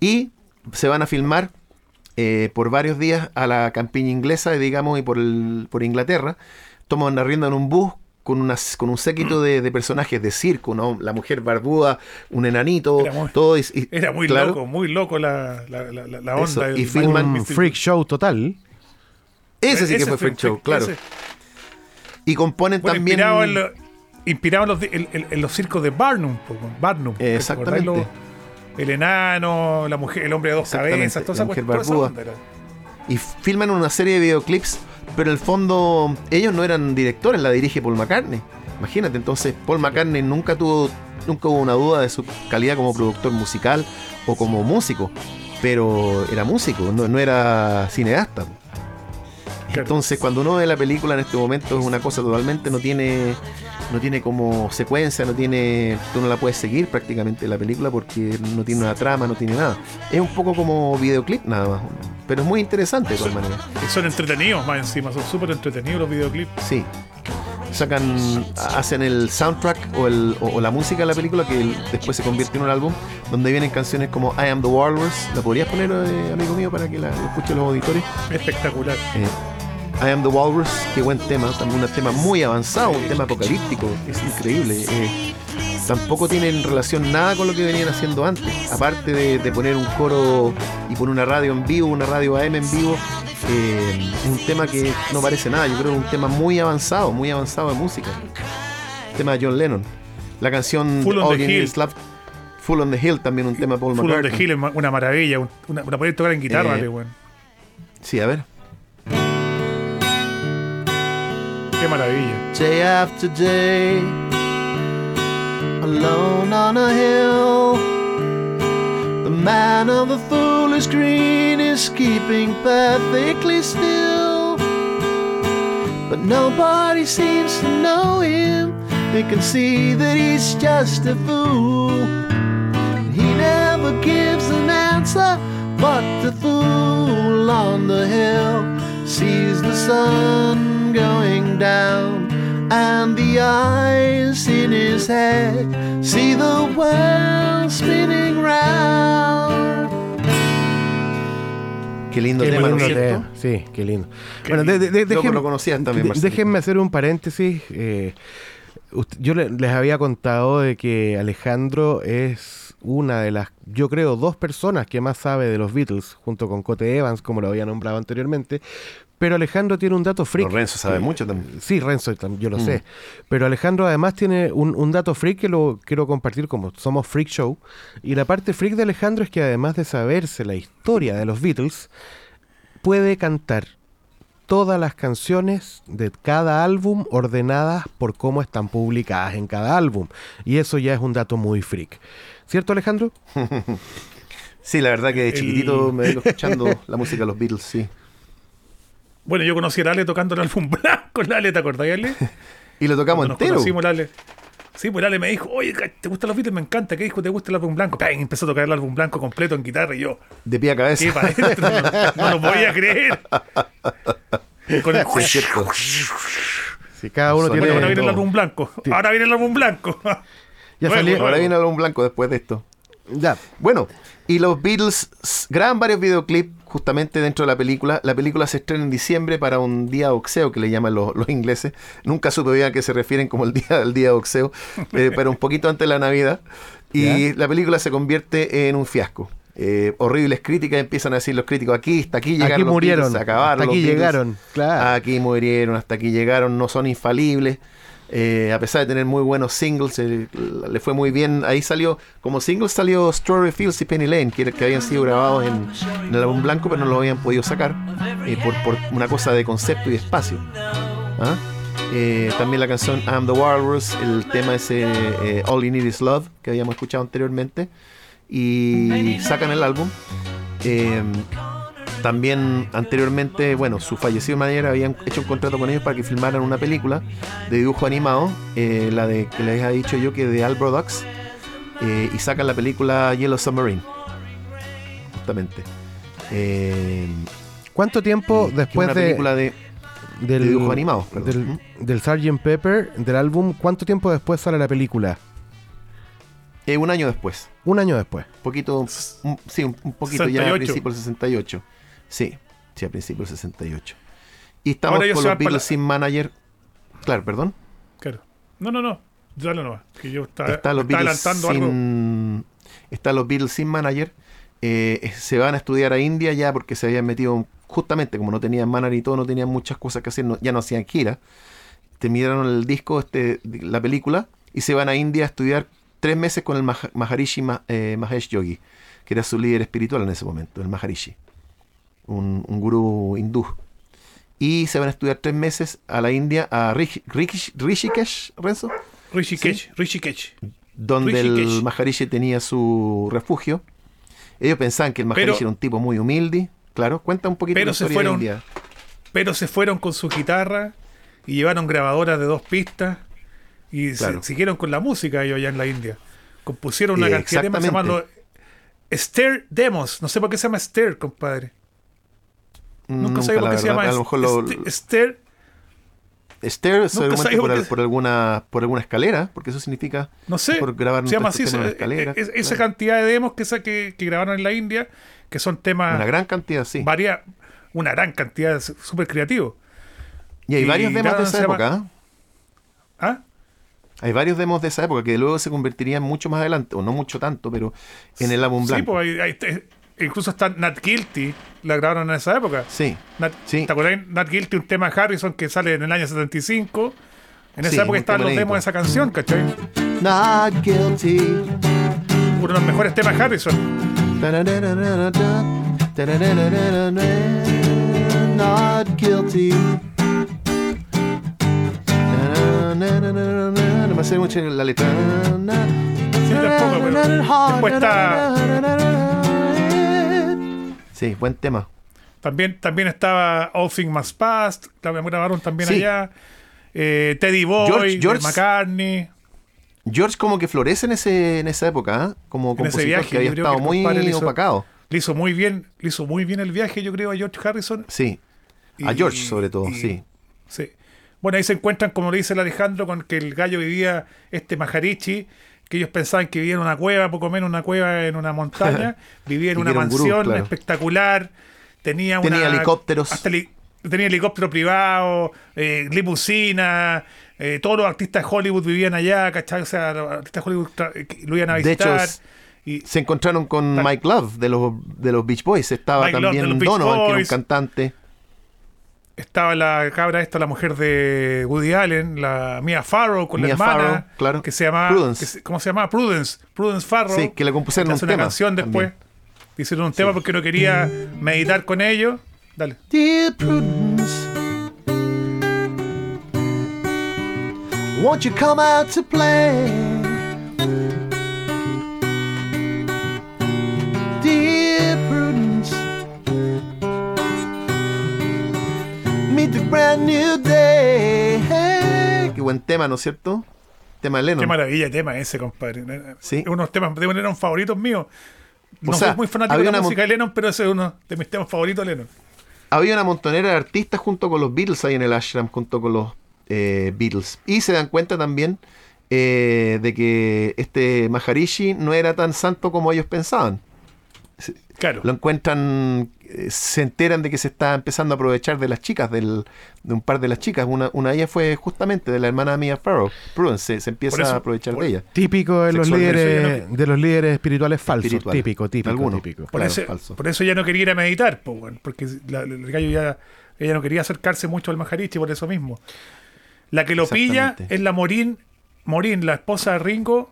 S2: Y se van a filmar eh, por varios días a la campiña inglesa, digamos, y por, el- por Inglaterra. Toman la rienda en un bus con, unas, con un séquito de, de personajes de circo, ¿no? La mujer barbuda, un enanito,
S3: Era muy-
S2: todo. y- y-
S3: Era muy
S2: claro,
S3: loco, muy loco la, la, la, la-
S2: Eso,
S3: onda. del-
S2: y filman-
S1: Un freak show total.
S2: Ese sí que
S3: Ese
S2: fue Freak Show,
S3: ese-
S2: claro. Y componen
S3: Bueno,
S2: también.
S3: inspirado, en, lo- inspirado en los, en, en- en los circos de Barnum. Barnum ¿te
S2: Exactamente.
S3: El enano, la mujer, el hombre de dos cabezas, toda esa,
S2: mujer barbuda. y filman una serie de videoclips, pero en el fondo ellos no eran directores, la dirige Paul McCartney. Imagínate, entonces Paul McCartney nunca tuvo, nunca hubo una duda de su calidad como productor musical o como músico, pero era músico, no, no era cineasta. Entonces cuando uno ve la película en este momento es una cosa totalmente, no tiene, no tiene como secuencia, no tiene, tú no la puedes seguir prácticamente la película porque no tiene una trama, no tiene nada. Es un poco como videoclip nada más, pero es muy interesante de todas maneras.
S3: Son entretenidos más encima, son súper entretenidos los videoclips.
S2: Sí. Sacan, hacen el soundtrack o, el, o, o la música de la película que después se convierte en un álbum donde vienen canciones como I Am the Walrus. ¿La podrías poner, eh, amigo mío, para que la escuchen los auditores?
S3: Espectacular.
S2: Eh, I Am the Walrus, qué buen tema, también un tema muy avanzado, un tema apocalíptico, es increíble. Eh, tampoco tienen relación nada con lo que venían haciendo antes, aparte de, de poner un coro y poner una radio en vivo, una radio AM en vivo, eh, es un tema que no parece nada, yo creo que es un tema muy avanzado, muy avanzado de música. tema de John Lennon. La canción
S3: Full on
S2: All
S3: the Hill.
S2: Love, Full on the Hill, también un tema de Paul
S3: Full
S2: McCartney.
S3: the Hill es una maravilla, un- una, una poder tocar en guitarra,
S2: Eh,
S3: weón.
S2: Sí, a ver.
S3: Qué maravilla.
S2: day after day, alone on a hill. The man of the foolish green is keeping perfectly still. But nobody seems to know him. They can see that he's just a fool. He never gives an answer, but the fool on the hill sees the sun going down, and the eyes in his head see the world spinning round. Qué lindo
S1: Qué
S2: tema, ¿no
S1: lindo
S2: cierto?
S1: tema. Sí, qué lindo.
S3: Qué
S1: bueno, de- de- de- dejen-
S2: lo conocías también, Marcelito.
S1: déjenme hacer un paréntesis. eh, ust- yo le- les había contado de que Alejandro es una de las, yo creo, dos personas que más sabe de los Beatles, junto con Cote Evans, como lo había nombrado anteriormente. Pero Alejandro tiene un dato freak.
S2: Pero Renzo sabe
S1: Eh,
S2: mucho también.
S1: Sí, Renzo, yo lo
S2: Mm.
S1: sé. Pero Alejandro además tiene un, un dato freak que lo quiero compartir como somos Freak Show. Y la parte freak de Alejandro es que además de saberse la historia de los Beatles, puede cantar todas las canciones de cada álbum ordenadas por cómo están publicadas en cada álbum. Y eso ya es un dato muy freak. ¿Cierto, Alejandro?
S2: Sí, la verdad que de
S3: El-
S2: chiquitito me vengo escuchando la música de los Beatles, sí.
S3: Bueno, yo conocí a Lale tocando el álbum blanco, Lale, ¿te acordás, Ale?
S2: Y lo tocamos
S3: Cuando nos
S2: entero.
S3: conocimos, Lale. Sí, pues Lale me dijo, oye, ¿te gustan los Beatles? Me encanta. ¿Qué disco te gusta el álbum blanco? ¡Pam! Empezó a tocar el álbum blanco completo en guitarra y yo,
S2: De pie a cabeza.
S3: ¿qué para adentro? No, no lo podía creer. Con el...
S2: Sí, es cierto.
S1: Si cada uno tiene...
S3: Bueno, ahora viene el álbum blanco. Ahora viene el álbum blanco.
S1: Ya salió-.
S2: Ahora viene el álbum blanco después de esto.
S1: Ya.
S2: Bueno, y los Beatles graban varios videoclips justamente dentro de la película. La película se estrena en diciembre para un día de boxeo que le llaman los, los ingleses. Nunca supe bien a qué se refieren como el día del día de boxeo, eh, pero un poquito antes de la Navidad. Y la película se convierte en un fiasco. Eh, horribles críticas empiezan a decir los críticos aquí, hasta aquí llegaron
S1: Aquí
S2: los
S1: murieron.
S2: Beatles, acabaron
S1: hasta aquí llegaron. Claro.
S2: Aquí murieron, hasta aquí llegaron, no son infalibles. Eh, a pesar de tener muy buenos singles, eh, le fue muy bien. Ahí salió, como singles salió Strawberry Fields y Penny Lane, que, que habían sido grabados en, el álbum blanco, pero no lo habían podido sacar eh, por, por una cosa de concepto y espacio. ¿Ah? eh, también la canción I'm the Walrus, el tema ese All You Need Is Love que habíamos escuchado anteriormente y sacan el álbum. También anteriormente, bueno, su fallecido manager habían hecho un contrato con ellos para que filmaran una película de dibujo animado, eh, la de que les había dicho yo que de Al Brodox, eh, y sacan la película Yellow Submarine, justamente. Eh,
S1: ¿Cuánto tiempo después
S2: una
S1: de,
S2: película de,
S1: del,
S2: de dibujos animados, perdón.
S1: del, del Sgt. Pepper, del álbum, cuánto tiempo después sale la película?
S2: Eh, un año después.
S1: Un año después.
S2: poquito, un- sí, un, poquito ya a
S3: 68.
S2: principios del 68. Sí, sí, a principios del 68. Y estamos
S3: Ahora
S2: con los Beatles
S3: la-
S2: sin manager. Claro, perdón.
S3: Claro. No, no, no. Dale nomás. Que yo estaba,
S2: Están los Beatles sin, están los Beatles sin manager. Eh, se van a estudiar a India ya porque se habían metido, justamente como no tenían manager y todo, no tenían muchas cosas que hacer, no- ya no hacían gira. Terminaron el disco, este, la película, y se van a India a estudiar tres meses con el Mah- Maharishi Ma- eh, Mahesh Yogi, que era su líder espiritual en ese momento, el Maharishi, un, un gurú hindú. Y se van a estudiar tres meses a la India, a Rish- Rish- Rishikesh, Renzo,
S3: Rishikesh, Rishikesh.
S2: donde
S3: Rishikesh.
S2: el Maharishi tenía su refugio. Ellos pensaban que el Maharishi
S3: Pero-
S2: era un tipo muy humilde. Claro, cuenta un poquito
S3: Pero
S2: la
S3: se fueron-
S2: de India.
S3: Pero se fueron con su guitarra y llevaron grabadoras de dos pistas y se- siguieron con la música ellos allá en la India. Compusieron una
S2: Eh,
S3: temas que se Stair Demos. No sé por qué se llama Stair, compadre. Nunca sabía por qué se llama
S2: A lo mejor lo,
S3: St- Stair.
S2: Stair seguramente por,
S3: por
S2: al-
S3: qué-
S2: por alguna por alguna escala, porque eso significa
S3: No sé.
S2: por grabar
S3: se llama así.
S2: en una escalera.
S3: es- esa cantidad de demos que, que, que grabaron en la India, que son temas
S2: Una gran cantidad, sí.
S3: varia- una gran cantidad, súper creativos.
S2: Y hay
S3: y
S2: varios demos de esa
S3: llama-
S2: época. ¿eh?
S3: ¿Ah?
S2: Hay varios demos de esa época que luego se convertirían mucho más adelante, o no mucho tanto, pero en el álbum
S3: Sí,
S2: blanco.
S3: pues hay- hay- incluso está Nat Guilty, la grabaron en esa época.
S2: Sí,
S3: Nat,
S2: Sí.
S3: ¿Te acuerdas? Nat Guilty, un tema de Harrison que sale en el año 75. En esa
S2: Sí,
S3: época estaban los demos de esa canción, ¿cachai?
S2: Not guilty.
S3: Uno de los mejores temas de Harrison.
S2: Not guilty. No me sé mucho la letra.
S3: Sí, tampoco, pero después está-
S2: Sí, buen tema.
S3: También, también estaba All Things Must Pass, la grabaron también
S2: Sí.
S3: allá. Eh, Teddy Boy,
S2: George-
S3: McCartney.
S2: George como que florece en ese en esa época, ¿ah? como
S3: En ese viaje,
S2: que había estado
S3: que
S2: muy
S3: le hizo-
S2: opacado.
S3: Le hizo muy bien, le hizo muy bien el viaje, yo creo, a George Harrison.
S2: Sí, a George sobre todo,
S3: y-
S2: sí.
S3: Sí. Bueno, ahí se encuentran, como le dice el Alejandro, con que el gallo vivía, este Maharishi, que ellos pensaban que vivía en una cueva, poco menos una cueva en una montaña, vivía en una
S2: era un gurú,
S3: mansión
S2: claro.
S3: espectacular, tenía,
S2: Tenía
S3: una-
S2: helicópteros.
S3: hasta heli- tenía helicóptero privado, eh, limusina, eh, todos los artistas de Hollywood vivían allá, ¿cachai? O sea, los artistas de Hollywood eh, lo iban a
S2: De hecho,
S3: visitar.
S2: es-
S3: y,
S2: Se encontraron con Mike Love de los, de los Beach Boys. Estaba
S3: Mike
S2: también Donovan, que era un
S3: Boys.
S2: cantante.
S3: Estaba la cabra esta, la mujer de Woody Allen, la Mia Farrow con
S2: Mia
S3: la hermana,
S2: Farrow, claro.
S3: que se llamaba
S2: Prudence.
S3: se- ¿cómo se llama? Prudence, Prudence Farrow.
S2: Sí, que le compusieron
S3: que
S2: un
S3: una
S2: tema
S3: canción después.
S2: también.
S3: Hicieron un tema porque no quería meditar con ellos. Dale.
S2: Dear Prudence, won't you come out to play? Brand new day. Qué buen tema, ¿no es cierto? Tema de Lennon.
S3: Qué maravilla tema ese, compadre.
S2: Sí.
S3: Es Unos temas de Lennon favoritos míos. No
S2: sea,
S3: soy muy fanático de la música de Lennon, pero ese es uno de mis temas favoritos de Lennon.
S2: Había una montonera de artistas junto con los Beatles ahí en el ashram, junto con los eh, Beatles. Y se dan cuenta también eh, de que este Maharishi no era tan santo como ellos pensaban.
S3: Claro.
S2: Lo encuentran, eh, se enteran de que se está empezando a aprovechar de las chicas, del, de un par de las chicas. Una, una de ellas fue justamente de la hermana Mia Farrow. Prudence se, se empieza
S3: eso-
S2: a aprovechar
S3: por-
S2: de ella.
S1: Típico de los líderes,
S3: ya
S1: de los líderes espirituales falsos.
S2: Espirituales.
S1: Típico, típico,
S2: Algunos.
S1: típico.
S3: Por,
S2: Claro,
S3: eso,
S2: falso.
S3: por eso ella no quería ir a meditar, porque la- el gallo ya ella no quería acercarse mucho al Maharishi por eso mismo. La que lo pilla es la Morín, Morín, la esposa de Ringo,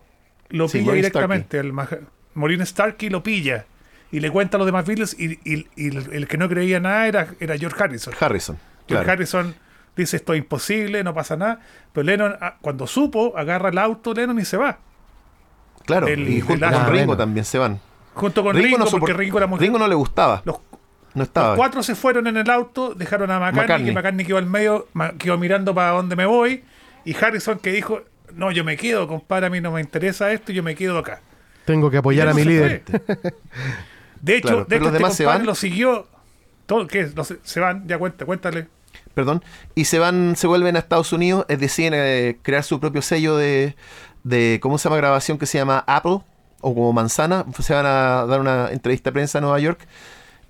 S3: lo
S2: Sí,
S3: pilla
S2: Maureen
S3: directamente. El Maha- Maureen Starkey lo pilla y le cuenta a los demás Beatles y, y- y el, el que no creía nada era, era George Harrison.
S2: Harrison.
S3: George
S2: claro.
S3: Harrison dice esto es imposible, no pasa nada. Pero Lennon, ah, cuando supo, agarra el auto Lennon y se va.
S2: Claro,
S3: El-
S2: y junto con Ringo también se van.
S3: Junto con
S2: Ringo
S3: Ringo,
S2: no
S3: porque
S2: soport-
S3: Ringo era muy...
S2: Ringo no le gustaba.
S3: los,
S2: no estaba.
S3: los cuatro se fueron en el auto, dejaron a McCartney,
S2: McCartney.
S3: que McCartney quedó al medio, quedó mirando para dónde me voy. Y Harrison que dijo, no, yo me quedo, compadre, a mí no me interesa esto, yo me quedo acá.
S1: Tengo que apoyar a mi líder.
S3: De hecho,
S2: Claro,
S3: de hecho
S2: los
S3: este
S2: demás se van.
S3: lo siguió. Todo, ¿Qué? Los- se van, ya cuenta, cuéntale.
S2: Perdón. Y se van, se vuelven a Estados Unidos, decir, eh, crear su propio sello de, de, ¿cómo se llama? Grabación que se llama Apple, o como Manzana. Se van a dar una entrevista a prensa en Nueva York.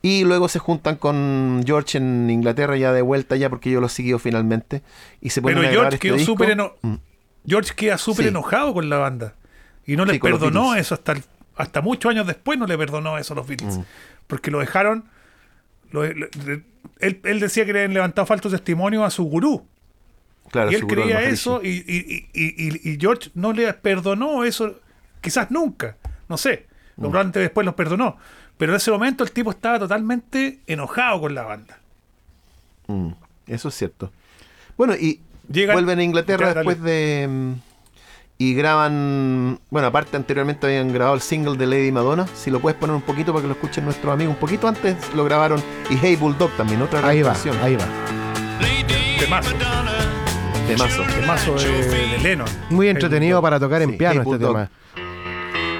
S2: Y luego se juntan con George en Inglaterra ya de vuelta ya porque yo lo siguió finalmente. Y se ponen
S3: Pero George
S2: este
S3: quedó
S2: disco.
S3: súper eno-
S2: Mm.
S3: George queda súper
S2: Sí.
S3: enojado con la banda. Y no le
S2: Sí, con los
S3: perdonó eso hasta, el- hasta muchos años después no le perdonó eso a los Beatles.
S2: Mm.
S3: Porque lo dejaron. lo- lo- él, él decía que le habían levantado falso testimonio a su gurú.
S2: Claro,
S3: y él creía eso y, y- y- George no le perdonó eso, quizás nunca, no sé,
S2: Mm.
S3: lo probablemente después los perdonó, pero en ese momento el tipo estaba totalmente enojado con la banda.
S2: Mm, eso es cierto. Bueno, y
S3: Llegan-
S2: vuelven a Inglaterra después de. Y graban. Bueno, aparte, anteriormente habían grabado el single de Lady Madonna. Si lo puedes poner un poquito para que lo escuchen nuestros amigos. Un poquito antes lo grabaron. Y Hey Bulldog también, otra
S1: Ahí va,
S2: canción.
S1: ahí va.
S3: Temazo,
S2: Temazo.
S3: temazo de, de Lennon.
S1: Muy entretenido para tocar en
S2: Sí,
S1: piano
S2: Hey
S1: este
S2: Bulldog.
S1: tema.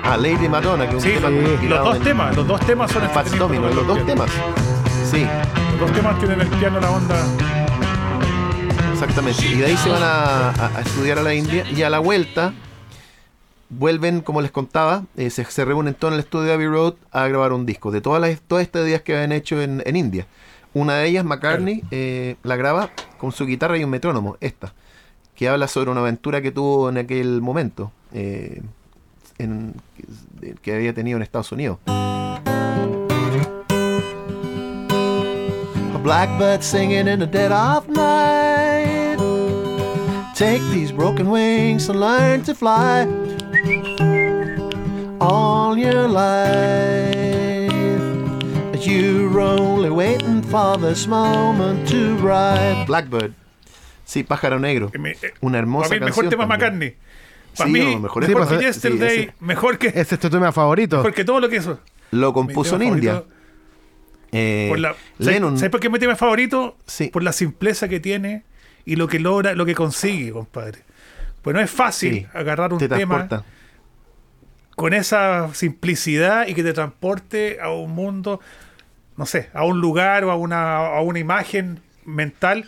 S2: Ah, Lady Madonna, que es un
S3: Sí,
S2: tema
S3: los,
S2: inspirado
S3: los dos
S2: en-
S3: temas, los dos temas son entretenidos
S2: Domino, los dos temas. Sí,
S3: Los dos temas tienen el piano la onda.
S2: Exactamente. Y de ahí se van a, a- a estudiar a la India. Y a la vuelta vuelven, como les contaba, eh, se, se reúnen todos en el estudio de Abbey Road a grabar un disco de todas las todas estas ideas que habían hecho en, en India. Una de ellas, McCartney, eh, la graba con su guitarra y un metrónomo, esta, que habla sobre una aventura que tuvo en aquel momento, eh, en- que, que había tenido en Estados Unidos. Blackbird singing in the dead of night. Take these broken wings and learn to fly all your life. You're only waiting for this moment to ride. Blackbird. Sí, pájaro negro.
S3: eh,
S2: Una hermosa
S3: para mí, mejor
S2: canción
S3: tema. McCartney. Para
S2: Sí,
S3: mí, mejor que
S1: Sí,
S3: Yesterday,
S2: ese-
S3: mejor que,
S1: Ese es tu tema favorito.
S3: mejor que todo lo que hizo.
S2: Lo compuso en India.
S3: favorito-
S2: Eh,
S3: por la-
S2: Lennon.
S3: ¿sabes, por qué es mi tema favorito?
S2: Sí.
S3: Por la simpleza que tiene y lo que logra, lo que consigue, compadre. Pues no es fácil
S2: Sí,
S3: agarrar un
S2: te
S3: tema con esa simplicidad y que te transporte a un mundo, no sé, a un lugar o a una, a una imagen mental.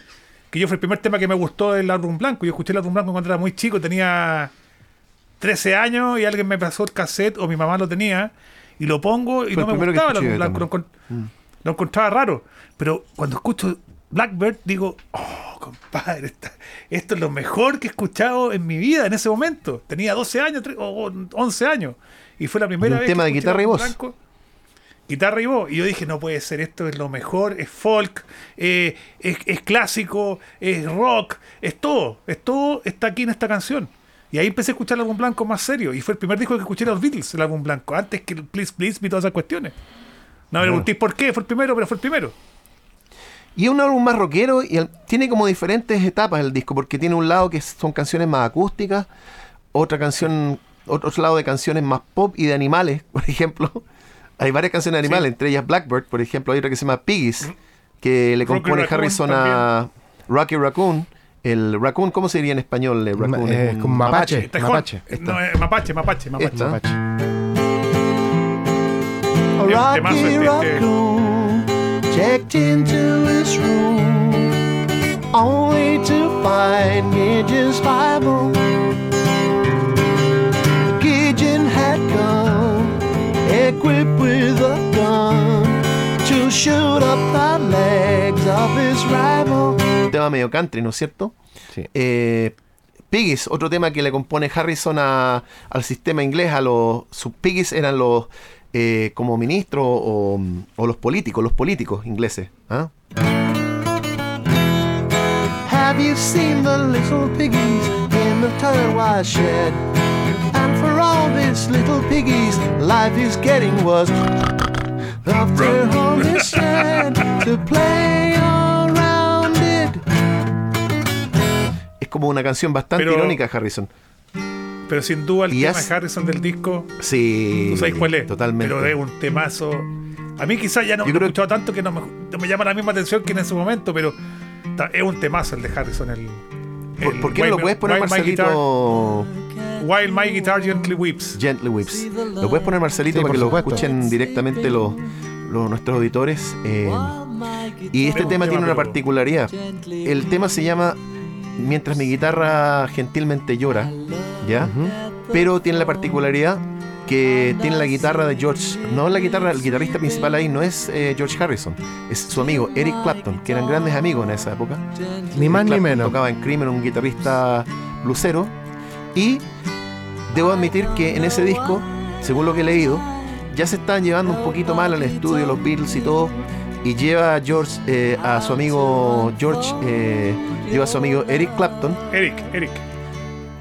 S3: Que yo fue el primer tema que me gustó del álbum blanco. Yo escuché el álbum blanco cuando era muy chico, tenía 13 años y alguien me pasó el cassette o mi mamá lo tenía y lo pongo y
S2: Fue
S3: no me gustaba el álbum blanco. Lo encontraba raro. Pero cuando escucho Blackbird digo, oh, compadre, esta- esto es lo mejor que he escuchado en mi vida en ese momento. Tenía 12 años o o 11 años. Y fue la primera
S2: un
S3: vez
S2: tema
S3: que
S2: de guitarra y voz.
S3: blanco. Guitarra y voz. Y yo dije, no puede ser, esto es lo mejor, es folk, eh, es, es clásico, es rock, es todo, es todo está aquí en esta canción. Y ahí empecé a escuchar el álbum blanco más serio. Y fue el primer disco que escuché de los Beatles, el álbum blanco, antes que el Please Please y todas esas cuestiones. No me preguntéis por qué, fue el primero, pero fue el primero.
S2: Y es un álbum más rockero y el- tiene como diferentes etapas el disco, porque tiene un lado que son canciones más acústicas, otra canción, otro lado de canciones más pop y de animales, por ejemplo. Hay varias canciones de animales, entre ellas Blackbird, por ejemplo, hay otra que se llama Piggies, que le
S3: Rocky
S2: compone
S3: Raccoon
S2: Harrison a Rocky Raccoon. El raccoon, ¿cómo se diría en español? El raccoon
S1: Eh, como mapache. Mapache.
S3: No, eh, mapache, mapache, mapache.
S2: Esta.
S1: Mapache.
S2: Rocky
S3: temazo este, este.
S2: raccoon checked into his room only to find Gidgeon's Bible. Gideon had come equipped with a gun to shoot up the legs of his rival. Tema medio country, ¿no es cierto?
S1: Sí.
S2: Eh, Piggies, otro tema que le compone Harrison a- al sistema inglés, a los sus Piggies eran los eh, como ministros o, o los políticos, los políticos ingleses. ¿ah? Have you seen the little piggies in the turquoise shed? And for all these little piggies, life is getting worse. After all is said, to play around it como una canción bastante
S3: Pero-
S2: irónica, Harrison.
S3: Pero sin duda el
S2: Y
S3: tema de Harrison del disco,
S2: Sí.
S3: tú sabes cuál es.
S2: Totalmente.
S3: Pero es un temazo. A mí quizás ya no
S2: Yo
S3: lo he escuchado tanto que no me, no me llama la misma atención que en ese momento, pero es un temazo el de Harrison. El,
S2: ¿Por,
S3: el
S2: por qué no lo
S3: Wild-
S2: puedes poner,
S3: Wild My
S2: Marcelito?
S3: Guitar- While My Guitar Gently Weeps.
S2: Gently Whips. Lo puedes poner, Marcelito,
S1: Sí,
S2: para
S1: por
S2: que lo escuchen directamente los, los- nuestros auditores. Eh, y este tema tiene una particularidad. El tema se llama Mientras mi guitarra gentilmente llora, ¿ya? Pero tiene la particularidad que tiene la guitarra de George, no la guitarra, el guitarrista principal ahí no es eh, George Harrison, es su amigo Eric Clapton, que eran grandes amigos en esa época.
S1: Ni más ni menos.
S2: Tocaba en Cream, era un guitarrista blusero. Y debo admitir que en ese disco, según lo que he leído, ya se están llevando un poquito mal al estudio los Beatles y todo. Y lleva a George, eh, a su amigo George, eh, lleva a su amigo Eric Clapton,
S3: Eric, Eric.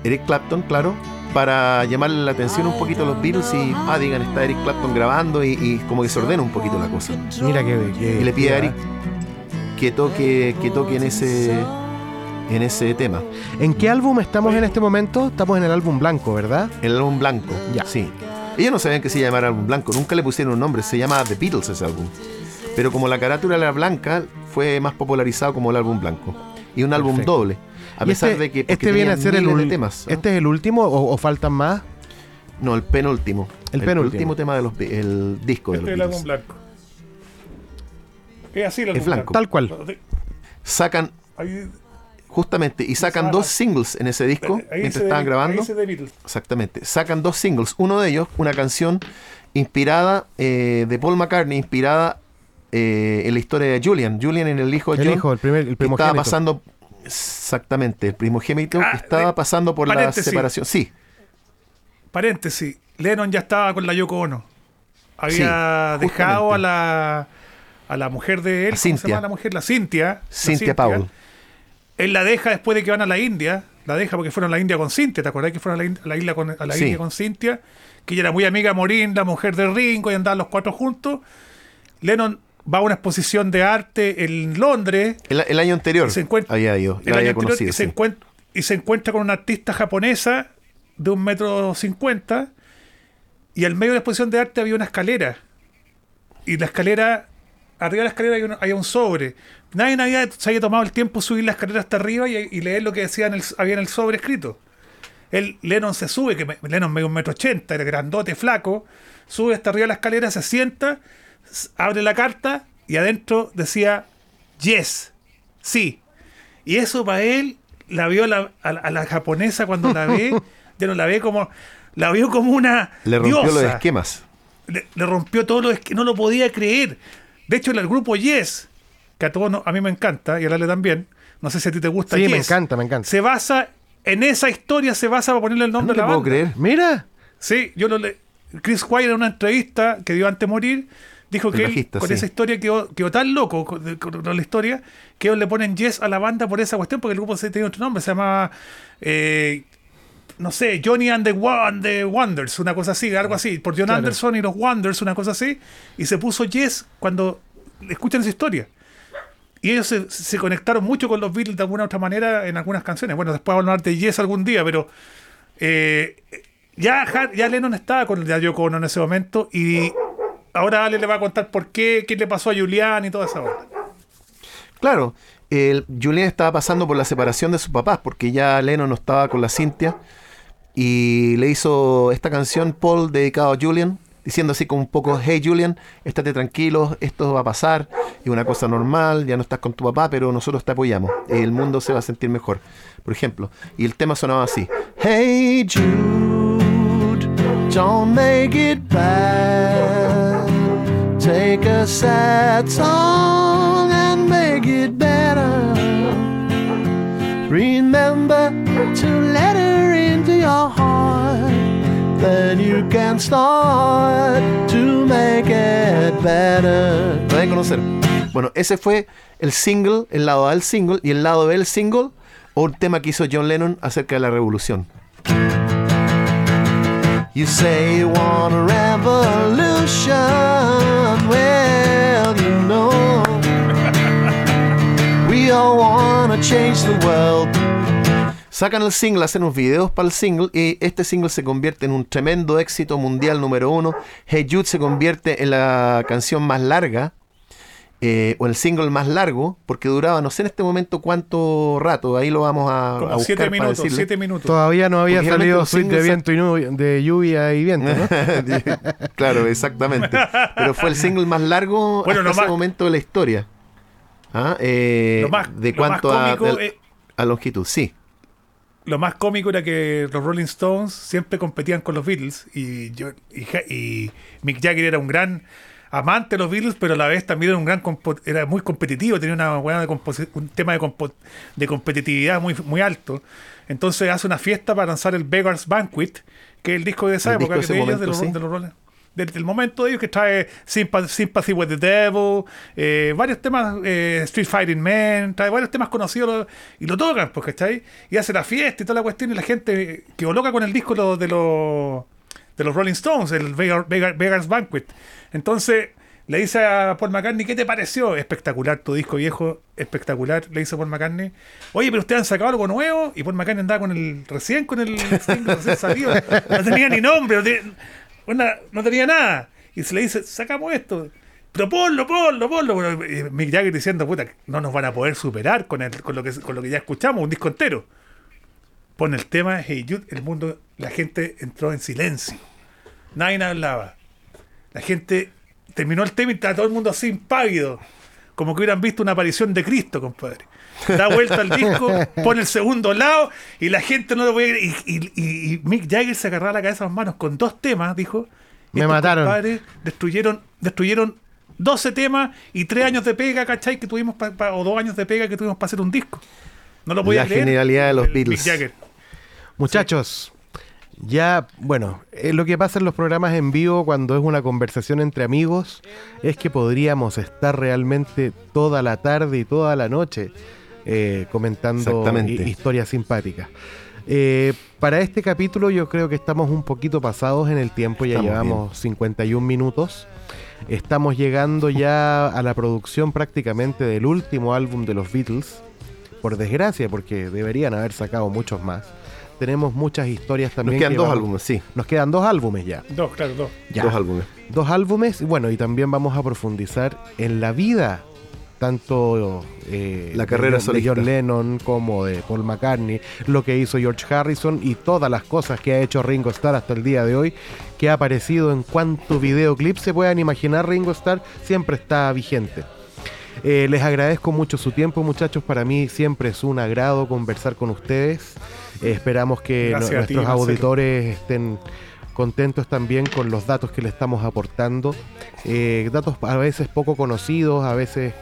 S2: Eric Clapton, claro, para llamarle la atención un poquito a los Beatles y, ah, digan, está Eric Clapton grabando y, y como que se ordena un poquito la cosa.
S1: Mira que, que-
S2: Y le pide a
S1: que-
S2: Eric que toque, que toque en ese, en ese tema.
S1: ¿En qué álbum estamos en este momento? Estamos en el álbum blanco, ¿verdad?
S2: El álbum blanco.
S1: Ya.
S2: Sí. Ellos no sabían que se llamara álbum blanco, nunca le pusieron un nombre, se llama The Beatles ese álbum. Pero como la carátula era blanca, fue más popularizado como el álbum blanco. Y un álbum
S1: Perfecto.
S2: doble. A pesar
S1: este,
S2: de que.
S1: este viene a ser el,
S2: de temas.
S1: ¿Este es el último o, o faltan más?
S2: No, el penúltimo.
S1: El penúltimo.
S2: tema de los el disco de
S3: Este
S2: los
S3: es el blanco. Es así el
S2: Es
S3: álbum
S2: blanco.
S1: Tal cual.
S2: Sacan, justamente, y sacan dos singles en ese disco
S3: ahí
S2: mientras estaban
S3: de-
S2: grabando. Exactamente. Sacan dos singles. Uno de ellos, una canción inspirada eh, de Paul McCartney, inspirada eh, en la historia de Julian. Julian en el hijo de
S1: El
S2: John,
S1: hijo, el primer, el primogénito.
S2: estaba pasando. Exactamente, el primogénito
S3: Ah,
S2: estaba
S3: de-
S2: pasando por la separación. Sí,
S3: Paréntesis. Lennon ya estaba con la Yoko Ono. Había
S2: Sí,
S3: dejado a la, a la mujer de él. ¿cómo se
S2: Cynthia.
S3: llama la mujer? La Cintia.
S2: Cynthia Powell.
S3: Él la deja después de que van a la India. La deja porque fueron a la India con Cintia. ¿Te acordás que fueron a la, a la isla con, a la
S2: Sí.
S3: India con Cintia? Que ella era muy amiga de Morín, la mujer de Ringo, y andaban los cuatro juntos. Lennon va a una exposición de arte en Londres.
S2: El, el año anterior
S3: se encuentra-
S2: había ido,
S3: el año
S2: había
S3: anterior,
S2: conocido.
S3: y, se
S2: sí.
S3: encuent- y se encuentra con una artista japonesa de un metro cincuenta y al medio de la exposición de arte había una escalera y la escalera arriba de la escalera hay un, hay un sobre nadie había, se había tomado el tiempo de subir la escalera hasta arriba y, y leer lo que decía en el, había en el sobre escrito el Lennon se sube que me- Lennon medio un metro ochenta era grandote flaco sube hasta arriba de la escalera se sienta abre la carta y adentro decía yes sí y eso para él, la vio la- a, la- a la japonesa cuando la ve, ya no la ve como, la vio como una
S2: Le rompió
S3: diosa.
S2: los esquemas.
S3: Le, le rompió todo lo que no lo podía creer. De hecho, el grupo Yes, que a todos no- a mí me encanta, y a Lale también, no sé si a ti te gusta
S1: Sí,
S3: Yes,
S1: me encanta, me encanta.
S3: se basa, en esa historia se basa para ponerle el
S2: No
S3: nombre
S2: te
S3: a la
S2: puedo
S3: banda.
S2: creer.
S1: Mira,
S3: Sí, yo lo le... Chris White en una entrevista que dio antes de morir, dijo que él, con
S2: sí.
S3: esa historia quedó, quedó tan loco con, la historia que ellos le ponen yes a la banda por esa cuestión, porque el grupo se tenía otro nombre, se llamaba eh, no sé, Johnny and the, Wa- and the Wonders, una cosa así, algo así, por John
S1: Claro.
S3: Anderson y los Wonders, una cosa así, y se puso yes cuando escuchan esa historia. Y ellos se, se conectaron mucho con los Beatles de alguna u otra manera en algunas canciones. Bueno, después vamos a hablar de Yes algún día, pero eh, ya, ya Lennon estaba con el Yoko Ono en ese momento y ahora Ale le va a contar por qué, qué le pasó a Julián y toda esa onda.
S2: Claro, el, Julian estaba pasando por la separación de sus papás porque ya Leno no estaba con la Cintia y le hizo esta canción Paul dedicado a Julian diciendo así como un poco hey Julian estate tranquilo esto va a pasar es una cosa normal ya no estás con tu papá pero nosotros te apoyamos el mundo se va a sentir mejor por ejemplo y el tema sonaba así hey Jude don't make it bad Take a sad song and make it better. Remember to let her into your heart. Then you can start to make it better. Lo conocer. Bueno, ese fue el single, el lado A del single, y el lado B del single, un tema que hizo John Lennon acerca de la revolución. You say you want a revolution. Well, you know, we all want change the world. Sacan el single, hacen unos videos para el single y este single se convierte en un tremendo éxito mundial número uno. Hey Jude se convierte en la canción más larga eh, o el single más largo porque duraba no sé en este momento cuánto rato. Ahí lo vamos a, a
S3: Como
S2: buscar
S3: siete
S2: para
S3: minutos,
S2: decirle.
S3: siete minutos.
S1: Todavía no había
S2: Porque
S1: salido Suite de viento y de lluvia y viento, ¿no?
S2: claro, exactamente. Pero fue el single más largo
S3: Bueno,
S2: hasta ese
S3: más-
S2: momento de la historia. ¿Ah? Eh,
S3: Lo más-
S2: de
S3: lo más
S2: cuánto a,
S3: cómico
S2: de- a longitud, sí.
S3: lo más cómico era que los Rolling Stones siempre competían con los Beatles y, yo, y Mick Jagger era un gran amante de los Beatles, pero a la vez también era un gran era muy competitivo, tenía una buena de un tema de, de competitividad muy, muy alto. Entonces hace una fiesta para lanzar el Beggar's Banquet, que es el disco de esa
S2: El
S3: época
S2: de
S3: de los,
S2: momento, sí.
S3: de los Rolling desde el momento de ellos que trae Sympathy, Sympathy with the Devil, eh, varios temas, eh, Street Fighting Man, trae varios temas conocidos y lo tocan, pues, ¿cachai? Y hace la fiesta y toda la cuestión y la gente quedó loca con el disco lo- de los de los Rolling Stones, el Beggar- Beggar's Banquet. Entonces le dice a Paul McCartney, ¿qué te pareció? Espectacular tu disco viejo, espectacular, le dice Paul McCartney. Oye, pero ustedes han sacado algo nuevo y Paul McCartney andaba con el recién con el single recién salido, no tenía ni nombre, no tenía, una- no tenía nada. Y se le dice, sacamos esto. Pero ponlo, ponlo, ponlo. Y Mick Jagger diciendo, puta, no nos van a poder superar con, el, con, lo, que, con lo que ya escuchamos, un disco entero. Pone el tema, Hey Jude, el mundo, la gente entró en silencio. Nadie hablaba. La gente terminó el tema y estaba todo el mundo así impávido. Como que hubieran visto una aparición de Cristo, compadre. Da vuelta al disco, pone el segundo lado y la gente no lo puede creer. Y, y- y- y Mick Jagger se agarraba la cabeza a las manos con dos temas, dijo.
S1: Me
S3: Estos
S1: mataron.
S3: compadres destruyeron, destruyeron 12 temas y 3 años de pega, ¿cachai? Que tuvimos pa- pa- o 2 años de pega que tuvimos para hacer un disco. No lo podía
S2: La
S3: creer.
S2: genialidad de los
S3: el
S2: Beatles.
S3: Mick Jagger.
S1: Muchachos, ya, bueno, eh, lo que pasa en los programas en vivo cuando es una conversación entre amigos es que podríamos estar realmente toda la tarde y toda la noche eh, comentando historias simpáticas. Eh, para este capítulo yo creo que estamos un poquito pasados en el tiempo, ya
S2: Estamos
S1: llevamos 51 minutos. Estamos llegando ya a la producción prácticamente del último álbum de los Beatles, por desgracia, porque deberían haber sacado muchos más. Tenemos muchas historias
S2: Nos
S1: también.
S2: quedan
S1: que
S2: dos
S1: vamos-
S2: álbumes, sí.
S1: Nos quedan dos álbumes ya.
S3: Dos, claro, dos.
S1: Ya.
S2: Dos álbumes.
S1: Dos álbumes, y bueno, y también vamos a profundizar en la vida, tanto eh,
S2: La carrera
S1: de, John- de. John Lennon como de Paul McCartney, lo que hizo George Harrison y todas las cosas que ha hecho Ringo Starr hasta el día de hoy, que ha aparecido en cuanto videoclip se puedan imaginar, Ringo Starr siempre está vigente. Eh, les agradezco mucho su tiempo, muchachos. Para mí siempre es un agrado conversar con ustedes. Eh, esperamos que
S3: ti,
S1: nuestros auditores estén contentos también con los datos que le estamos aportando. Eh, datos a veces poco conocidos, a veces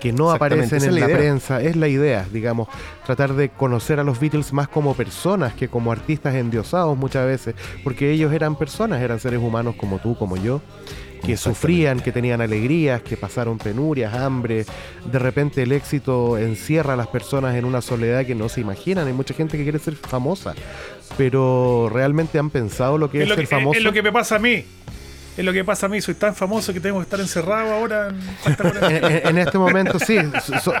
S1: que no aparecen en la,
S2: idea.
S1: prensa. Es la idea, digamos, tratar de conocer a los Beatles más como personas que como artistas endiosados muchas veces, porque ellos eran personas, eran seres humanos como tú, como yo que sufrían, que tenían alegrías, que pasaron penurias, hambre. De repente el éxito encierra a las personas en una soledad que no se imaginan. Hay mucha gente que quiere ser famosa, pero realmente han pensado lo que es,
S3: Es lo
S1: ser
S3: que,
S1: famoso.
S3: es lo que me pasa a mí. Es lo que pasa a mí. Soy tan famoso que tengo que estar encerrado ahora en Santa Coloma.
S1: en, en- en este momento sí. So-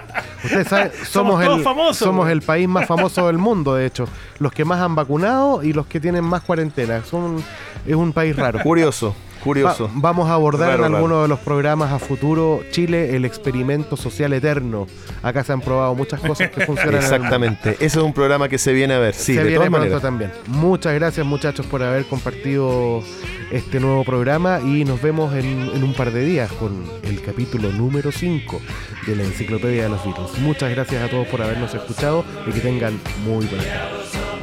S1: ustedes saben, somos, el,
S3: famosos,
S1: somos el país más famoso del mundo, de hecho. Los que más han vacunado y los que tienen más cuarentena. Son, es un país raro.
S2: Curioso, curioso.
S1: Va- vamos a abordar
S2: Raro,
S1: en alguno de los programas a futuro Chile el experimento social eterno. Acá se han probado muchas cosas que funcionan.
S2: Exactamente. Ese es un programa que se viene a ver. Sí,
S1: se
S2: de
S1: viene
S2: todas maneras.
S1: también. Muchas gracias muchachos por haber compartido este nuevo programa y nos vemos en, en un par de días con el capítulo número 5 de la Enciclopedia de los Beatles. Muchas gracias a todos por habernos escuchado y que tengan muy buenas tardes.